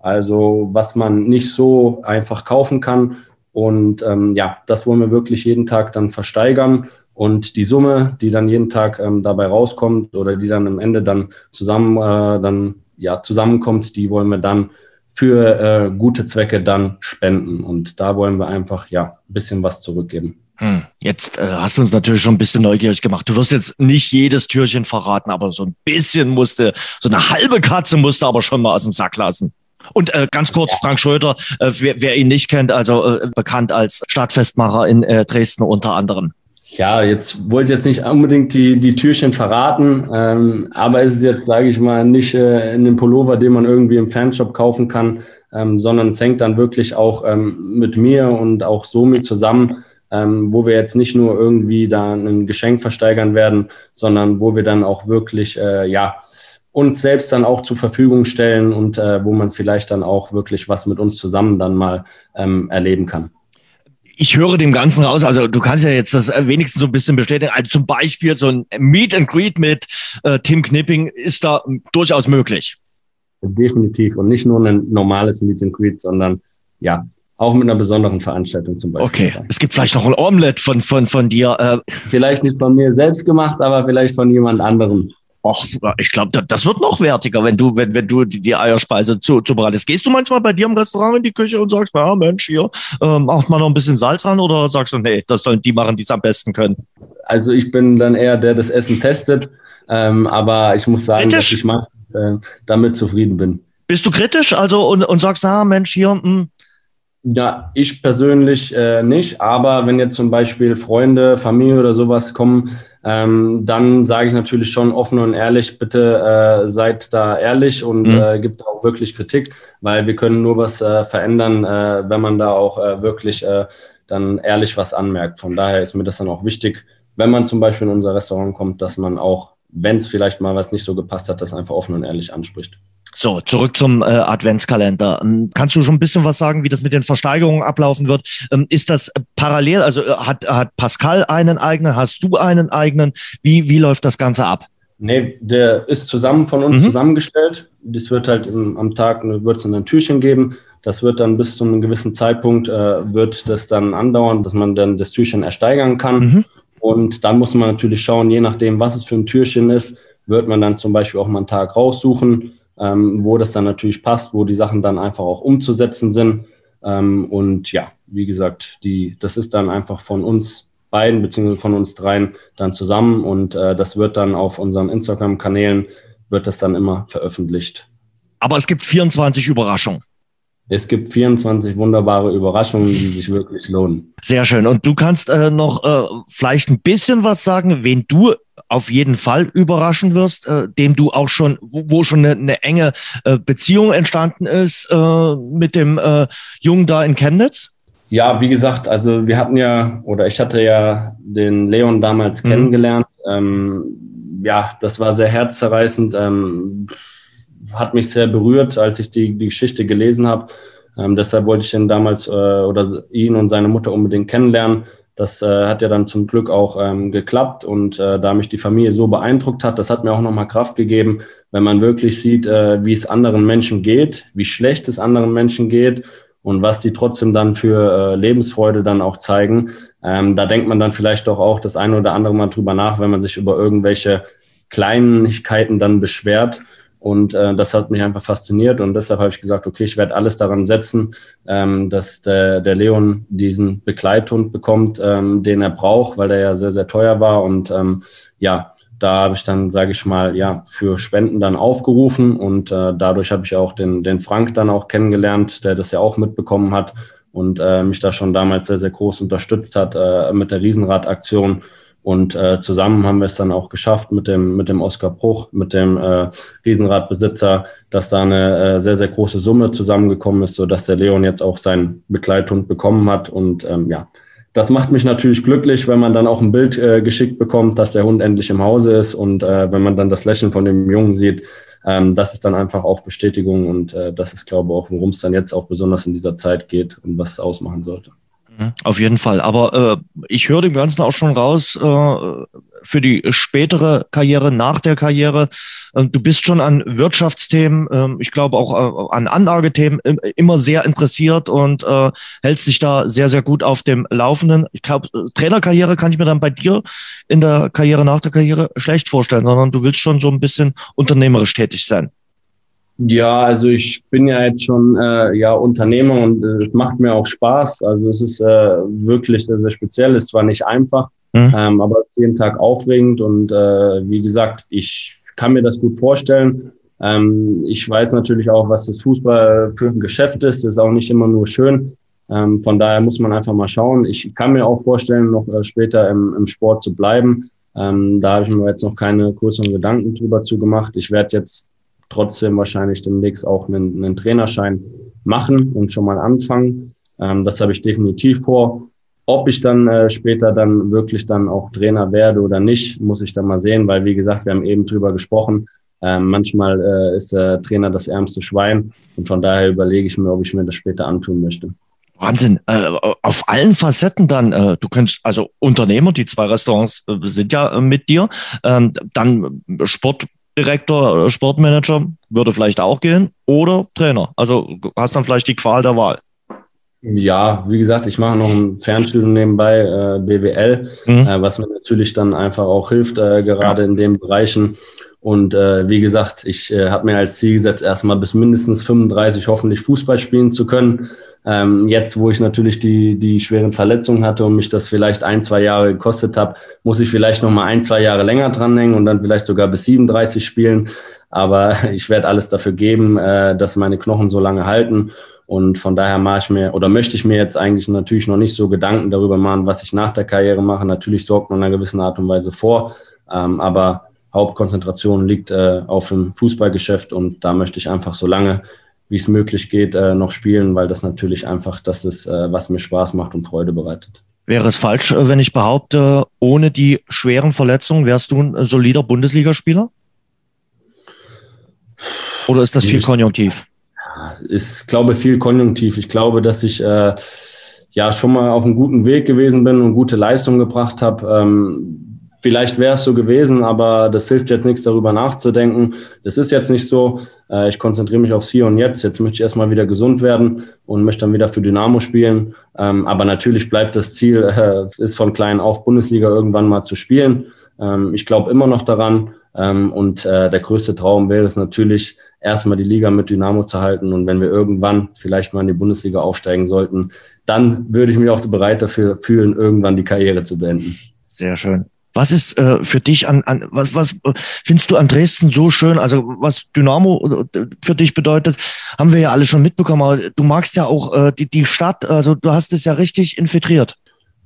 Also was man nicht so einfach kaufen kann. Und ähm, ja, das wollen wir wirklich jeden Tag dann versteigern. Und die Summe, die dann jeden Tag ähm, dabei rauskommt oder die dann am Ende dann zusammen äh, dann ja, zusammenkommt, die wollen wir dann für äh, gute Zwecke dann spenden. Und da wollen wir einfach ja ein bisschen was zurückgeben. Hm. Jetzt äh, hast du uns natürlich schon ein bisschen neugierig gemacht. Du wirst jetzt nicht jedes Türchen verraten, aber so ein bisschen musste, so eine halbe Katze musste aber schon mal aus dem Sack lassen. Und äh, ganz kurz. Frank Schröder, äh, wer, wer ihn nicht kennt, also äh, bekannt als Stadtfestmacher in äh, Dresden unter anderem. Ja, jetzt wollte jetzt nicht unbedingt die, die Türchen verraten, ähm, aber es ist jetzt, sage ich mal, nicht äh, in dem Pullover, den man irgendwie im Fanshop kaufen kann, ähm, sondern es hängt dann wirklich auch ähm, mit mir und auch Somi zusammen, ähm, wo wir jetzt nicht nur irgendwie da ein Geschenk versteigern werden, sondern wo wir dann auch wirklich, äh, ja, uns selbst dann auch zur Verfügung stellen und äh, wo man vielleicht dann auch wirklich was mit uns zusammen dann mal ähm, erleben kann ich höre dem Ganzen raus, also du kannst ja jetzt das wenigstens so ein bisschen bestätigen. Also zum Beispiel so ein Meet and Greet mit äh, Tim Knipping ist da durchaus möglich. Definitiv. Und nicht nur ein normales Meet and Greet, sondern ja, auch mit einer besonderen Veranstaltung zum Beispiel. Okay, es gibt vielleicht noch ein Omelette von, von, von dir. Äh. Vielleicht nicht von mir selbst gemacht, aber vielleicht von jemand anderem. Och, ich glaube, das wird noch wertiger, wenn du, wenn, wenn du die Eierspeise zu, zubereitest. Gehst du manchmal bei dir im Restaurant in die Küche und sagst, ja Mensch, hier, äh, macht mal noch ein bisschen Salz ran oder sagst du, nee, das sollen die machen, die es am besten können? Also ich bin dann eher der, der das Essen testet, ähm, aber ich muss sagen, kritisch? dass ich mal, äh, damit zufrieden bin. Bist du kritisch also und, und sagst, na Mensch, hier, mh, hm, ja, ich persönlich äh, nicht, aber wenn jetzt zum Beispiel Freunde, Familie oder sowas kommen, ähm, dann sage ich natürlich schon offen und ehrlich, bitte äh, seid da ehrlich und mhm. äh, gibt auch wirklich Kritik, weil wir können nur was äh, verändern, äh, wenn man da auch äh, wirklich äh, dann ehrlich was anmerkt. Von daher ist mir das dann auch wichtig, wenn man zum Beispiel in unser Restaurant kommt, dass man auch, wenn es vielleicht mal was nicht so gepasst hat, das einfach offen und ehrlich anspricht. So, zurück zum äh, Adventskalender. Ähm, kannst du schon ein bisschen was sagen, wie das mit den Versteigerungen ablaufen wird? Ähm, ist das parallel? Also äh, hat, hat Pascal einen eigenen? Hast du einen eigenen? Wie, wie läuft das Ganze ab? Nee, der ist zusammen von uns mhm. zusammengestellt. Das wird halt im, am Tag wird es ein Türchen geben. Das wird dann bis zu einem gewissen Zeitpunkt äh, wird das dann andauern, dass man dann das Türchen ersteigern kann. Mhm. Und dann muss man natürlich schauen, je nachdem, was es für ein Türchen ist, wird man dann zum Beispiel auch mal einen Tag raussuchen ähm, wo das dann natürlich passt, wo die Sachen dann einfach auch umzusetzen sind. Ähm, und ja, wie gesagt, die, das ist dann einfach von uns beiden beziehungsweise von uns dreien dann zusammen und äh, das wird dann auf unseren Instagram-Kanälen wird das dann immer veröffentlicht. Aber es gibt 24 Überraschungen. Es gibt 24 wunderbare Überraschungen, die sich wirklich lohnen. Sehr schön. Und du kannst äh, noch äh, vielleicht ein bisschen was sagen, wen du auf jeden Fall überraschen wirst, äh, dem du auch schon, wo, wo schon eine, eine enge äh, Beziehung entstanden ist äh, mit dem äh, Jungen da in Chemnitz? Ja, wie gesagt, also wir hatten ja, oder ich hatte ja den Leon damals mhm. kennengelernt. Ähm, ja, das war sehr herzzerreißend, ähm, hat mich sehr berührt, als ich die, die Geschichte gelesen habe. Ähm, deshalb wollte ich ihn damals äh, oder ihn und seine Mutter unbedingt kennenlernen. Das äh, hat ja dann zum Glück auch ähm, geklappt und äh, da mich die Familie so beeindruckt hat, das hat mir auch nochmal Kraft gegeben, wenn man wirklich sieht, äh, wie es anderen Menschen geht, wie schlecht es anderen Menschen geht und was die trotzdem dann für äh, Lebensfreude dann auch zeigen. Ähm, da denkt man dann vielleicht doch auch das eine oder andere Mal drüber nach, wenn man sich über irgendwelche Kleinigkeiten dann beschwert. Und äh, das hat mich einfach fasziniert und deshalb habe ich gesagt, okay, ich werde alles daran setzen, ähm, dass der, der Leon diesen Begleithund bekommt, ähm, den er braucht, weil der ja sehr, sehr teuer war. Und ähm, ja, da habe ich dann, sage ich mal, ja, für Spenden dann aufgerufen und äh, dadurch habe ich auch den, den Frank dann auch kennengelernt, der das ja auch mitbekommen hat und äh, mich da schon damals sehr, sehr groß unterstützt hat äh, mit der Riesenrad-Aktion. Und äh, zusammen haben wir es dann auch geschafft mit dem, mit dem Oskar Bruch, mit dem äh, Riesenradbesitzer, dass da eine äh, sehr, sehr große Summe zusammengekommen ist, sodass der Leon jetzt auch seinen Begleithund bekommen hat. Und ähm, ja, das macht mich natürlich glücklich, wenn man dann auch ein Bild äh, geschickt bekommt, dass der Hund endlich im Hause ist und äh, wenn man dann das Lächeln von dem Jungen sieht, ähm, das ist dann einfach auch Bestätigung und äh, das ist, glaube ich, auch, worum es dann jetzt auch besonders in dieser Zeit geht und was es ausmachen sollte. Auf jeden Fall. Aber äh, ich höre dem Ganzen auch schon raus, äh, für die spätere Karriere, nach der Karriere. Äh, du bist schon an Wirtschaftsthemen, äh, ich glaube auch äh, an Anlagethemen immer sehr interessiert und äh, hältst dich da sehr, sehr gut auf dem Laufenden. Ich glaube, Trainerkarriere kann ich mir dann bei dir in der Karriere, nach der Karriere schlecht vorstellen, sondern du willst schon so ein bisschen unternehmerisch tätig sein. Ja, also ich bin ja jetzt schon äh, ja Unternehmer und äh, es macht mir auch Spaß. Also es ist äh, wirklich sehr, sehr speziell. Ist zwar nicht einfach, mhm. ähm, aber es ist jeden Tag aufregend und äh, wie gesagt, ich kann mir das gut vorstellen. Ähm, ich weiß natürlich auch, was das Fußball für ein Geschäft ist. Das ist auch nicht immer nur schön. Ähm, von daher muss man einfach mal schauen. Ich kann mir auch vorstellen, noch äh, später im, im Sport zu bleiben. Ähm, da habe ich mir jetzt noch keine größeren Gedanken drüber zu gemacht. Ich werde jetzt trotzdem wahrscheinlich demnächst auch einen, einen Trainerschein machen und schon mal anfangen. Ähm, das habe ich definitiv vor. Ob ich dann äh, später dann wirklich dann auch Trainer werde oder nicht, muss ich dann mal sehen, weil wie gesagt, wir haben eben drüber gesprochen. Ähm, manchmal äh, ist der Trainer das ärmste Schwein und von daher überlege ich mir, ob ich mir das später antun möchte. Wahnsinn. Äh, auf allen Facetten dann. Äh, du könntest, also Unternehmer, die zwei Restaurants äh, sind ja äh, mit dir. Ähm, dann Sportdirektor, äh, Sportmanager würde vielleicht auch gehen. Oder Trainer. Also hast dann vielleicht die Qual der Wahl. Ja, wie gesagt, ich mache noch ein Fernstudium nebenbei, äh, BWL, mhm. äh, was mir natürlich dann einfach auch hilft, äh, gerade ja. in den Bereichen. Und äh, wie gesagt, ich äh, habe mir als Ziel gesetzt, erstmal bis mindestens 35 hoffentlich Fußball spielen zu können. Ähm, jetzt, wo ich natürlich die, die schweren Verletzungen hatte und mich das vielleicht ein, zwei Jahre gekostet habe, muss ich vielleicht noch mal ein, zwei Jahre länger dranhängen und dann vielleicht sogar bis 37 spielen. Aber <laughs> ich werde alles dafür geben, äh, dass meine Knochen so lange halten. Und von daher mache ich mir oder möchte ich mir jetzt eigentlich natürlich noch nicht so Gedanken darüber machen, was ich nach der Karriere mache. Natürlich sorgt man in einer gewissen Art und Weise vor, ähm, aber Hauptkonzentration liegt äh, auf dem Fußballgeschäft und da möchte ich einfach so lange, wie es möglich geht, äh, noch spielen, weil das natürlich einfach das ist, äh, was mir Spaß macht und Freude bereitet. Wäre es falsch, äh, wenn ich behaupte, ohne die schweren Verletzungen wärst du ein solider Bundesligaspieler? Oder ist das viel konjunktiv? ist, glaube viel konjunktiv. Ich glaube, dass ich äh, ja schon mal auf einem guten Weg gewesen bin und gute Leistung gebracht habe. Ähm, vielleicht wäre es so gewesen, aber das hilft jetzt nichts, darüber nachzudenken. Das ist jetzt nicht so. Äh, ich konzentriere mich aufs Hier und Jetzt. Jetzt möchte ich erstmal wieder gesund werden und möchte dann wieder für Dynamo spielen. Ähm, aber natürlich bleibt das Ziel, äh, ist von klein auf Bundesliga irgendwann mal zu spielen. Ähm, ich glaube immer noch daran. Ähm, und äh, der größte Traum wäre es natürlich, erstmal die Liga mit Dynamo zu halten. Und wenn wir irgendwann vielleicht mal in die Bundesliga aufsteigen sollten, dann würde ich mich auch bereit dafür fühlen, irgendwann die Karriere zu beenden. Sehr schön. Was ist äh, für dich an, an was, was äh, findest du an Dresden so schön? Also was Dynamo äh, für dich bedeutet, haben wir ja alle schon mitbekommen. Aber du magst ja auch äh, die, die Stadt, also du hast es ja richtig infiltriert.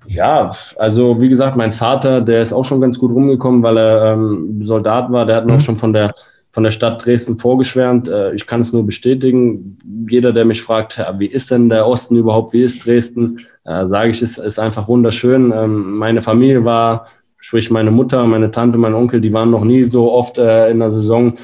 Ja, also wie gesagt, mein Vater, der ist auch schon ganz gut rumgekommen, weil er ähm, Soldat war. Der hat mir mhm. auch schon von der von der Stadt Dresden vorgeschwärmt. Äh, ich kann es nur bestätigen. Jeder, der mich fragt, wie ist denn der Osten überhaupt, wie ist Dresden, äh, sage ich, es ist einfach wunderschön. Ähm, meine Familie war, sprich meine Mutter, meine Tante, mein Onkel, die waren noch nie so oft äh, in der Saison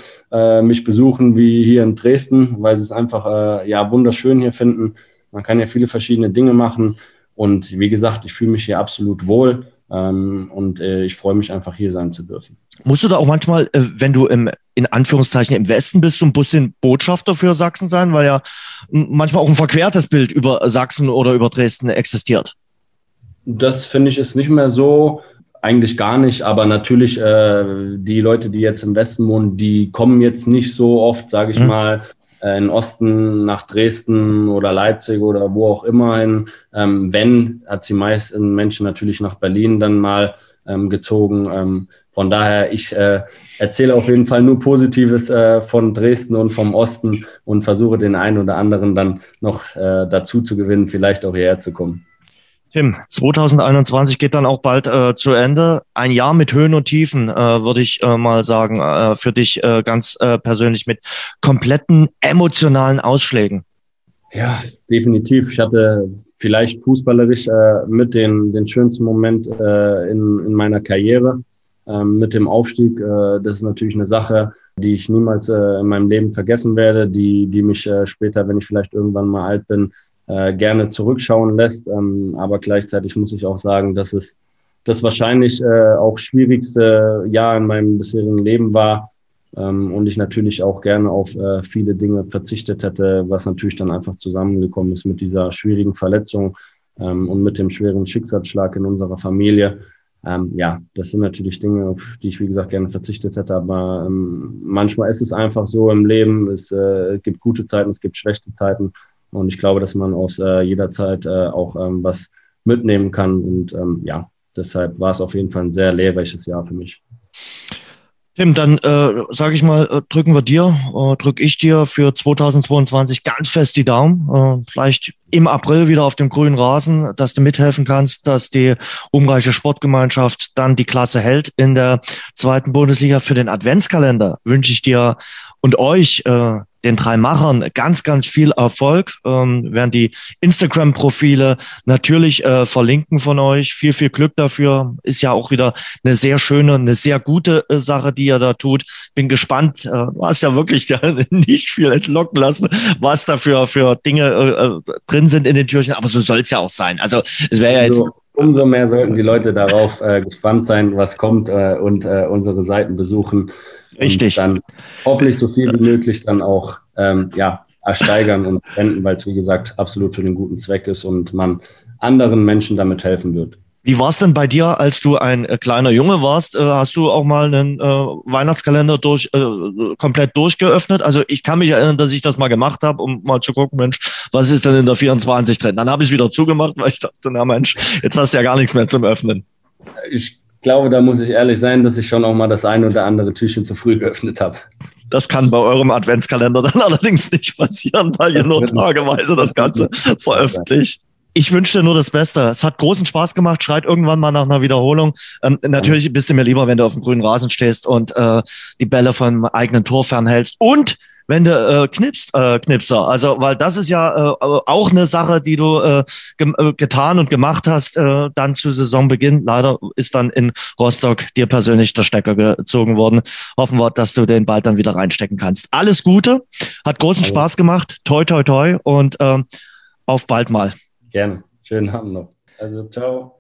mich besuchen wie hier in Dresden, weil sie es einfach ja wunderschön hier finden. Man kann ja viele verschiedene Dinge machen. Und wie gesagt, ich fühle mich hier absolut wohl. Ähm, und äh, ich freue mich einfach hier sein zu dürfen. Musst du da auch manchmal, äh, wenn du im, in Anführungszeichen im Westen bist, so ein bisschen Botschafter für Sachsen sein, weil ja manchmal auch ein verquertes Bild über Sachsen oder über Dresden existiert? Das finde ich ist nicht mehr so, eigentlich gar nicht, aber natürlich äh, die Leute, die jetzt im Westen wohnen, die kommen jetzt nicht so oft, sage ich mhm. mal, äh, in Osten nach Dresden oder Leipzig oder wo auch immer hin. Ähm, wenn, hat die meisten Menschen natürlich nach Berlin dann mal ähm, gezogen. Ähm, von daher, ich äh, erzähle auf jeden Fall nur Positives äh, von Dresden und vom Osten und versuche den einen oder anderen dann noch äh, dazu zu gewinnen, vielleicht auch hierher zu kommen. Tim, 2021 geht dann auch bald äh, zu Ende. Ein Jahr mit Höhen und Tiefen, äh, würde ich äh, mal sagen, äh, für dich äh, ganz äh, persönlich mit kompletten emotionalen Ausschlägen. Ja, definitiv. Ich hatte vielleicht fußballerisch mit den, den schönsten Moment in, in meiner Karriere ähm, mit dem Aufstieg. Das ist natürlich eine Sache, die ich niemals in meinem Leben vergessen werde, die, die mich später, wenn ich vielleicht irgendwann mal alt bin, äh, gerne zurückschauen lässt. Ähm, aber gleichzeitig muss ich auch sagen, dass es das wahrscheinlich äh, auch schwierigste Jahr in meinem bisherigen Leben war. Ähm, und ich natürlich auch gerne auf äh, viele Dinge verzichtet hätte, was natürlich dann einfach zusammengekommen ist mit dieser schwierigen Verletzung ähm, und mit dem schweren Schicksalsschlag in unserer Familie. Ähm, ja, das sind natürlich Dinge, auf die ich, wie gesagt, gerne verzichtet hätte. Aber ähm, manchmal ist es einfach so im Leben. Es äh, gibt gute Zeiten, es gibt schlechte Zeiten. Und ich glaube, dass man aus äh, jeder Zeit äh, auch ähm, was mitnehmen kann. Und ähm, ja, deshalb war es auf jeden Fall ein sehr lehrreiches Jahr für mich. Tim, dann äh, sage ich mal, äh, drücken wir dir, äh, drücke ich dir für 2022 ganz fest die Daumen. Äh, vielleicht im April wieder auf dem grünen Rasen, dass du mithelfen kannst, dass die umreiche Sportgemeinschaft dann die Klasse hält in der zweiten Bundesliga. Für den Adventskalender wünsche ich dir und euch äh, den drei Machern ganz, ganz viel Erfolg. Ähm, werden die Instagram-Profile natürlich äh, verlinken von euch. Viel, viel Glück dafür. Ist ja auch wieder eine sehr schöne, eine sehr gute äh, Sache, die ihr da tut. Bin gespannt. Äh, hast ja wirklich <laughs> ja nicht viel entlocken lassen, was da für, für Dinge äh, äh drin sind in den Türchen. Aber so soll es ja auch sein. Also es wäre ja jetzt. Also, umso mehr sollten die Leute darauf äh, gespannt sein, was kommt äh, und äh, unsere Seiten besuchen. Richtig. Und dann hoffentlich so viel wie möglich dann auch ähm, ja, ersteigern und spenden, weil es, wie gesagt, absolut für den guten Zweck ist und man anderen Menschen damit helfen wird. Wie war es denn bei dir, als du ein äh, kleiner Junge warst? Äh, hast du auch mal einen äh, Weihnachtskalender durch, äh, komplett durchgeöffnet? Also ich kann mich erinnern, dass ich das mal gemacht habe, um mal zu gucken, Mensch, was ist denn in der 24 drin? Dann habe ich es wieder zugemacht, weil ich dachte, na Mensch, jetzt hast du ja gar nichts mehr zum Öffnen. Ich glaube, da muss ich ehrlich sein, dass ich schon auch mal das eine oder andere Türchen zu früh geöffnet habe. Das kann bei eurem Adventskalender dann <laughs> allerdings nicht passieren, weil ihr nur tageweise das Ganze <laughs> veröffentlicht. Ich wünsche dir nur das Beste. Es hat großen Spaß gemacht. Schreit irgendwann mal nach einer Wiederholung. Ähm, natürlich bist du mir lieber, wenn du auf dem grünen Rasen stehst und äh, die Bälle vom eigenen Tor fernhältst. Und wenn du äh, knipst, äh, Knipser. Also, weil das ist ja äh, auch eine Sache, die du äh, ge äh, getan und gemacht hast, äh, dann zu Saisonbeginn. Leider ist dann in Rostock dir persönlich der Stecker gezogen worden. Hoffen wir, dass du den bald dann wieder reinstecken kannst. Alles Gute, hat großen also. Spaß gemacht. Toi, toi, toi und äh, auf bald mal. Gerne. Schönen Abend noch. Also, ciao.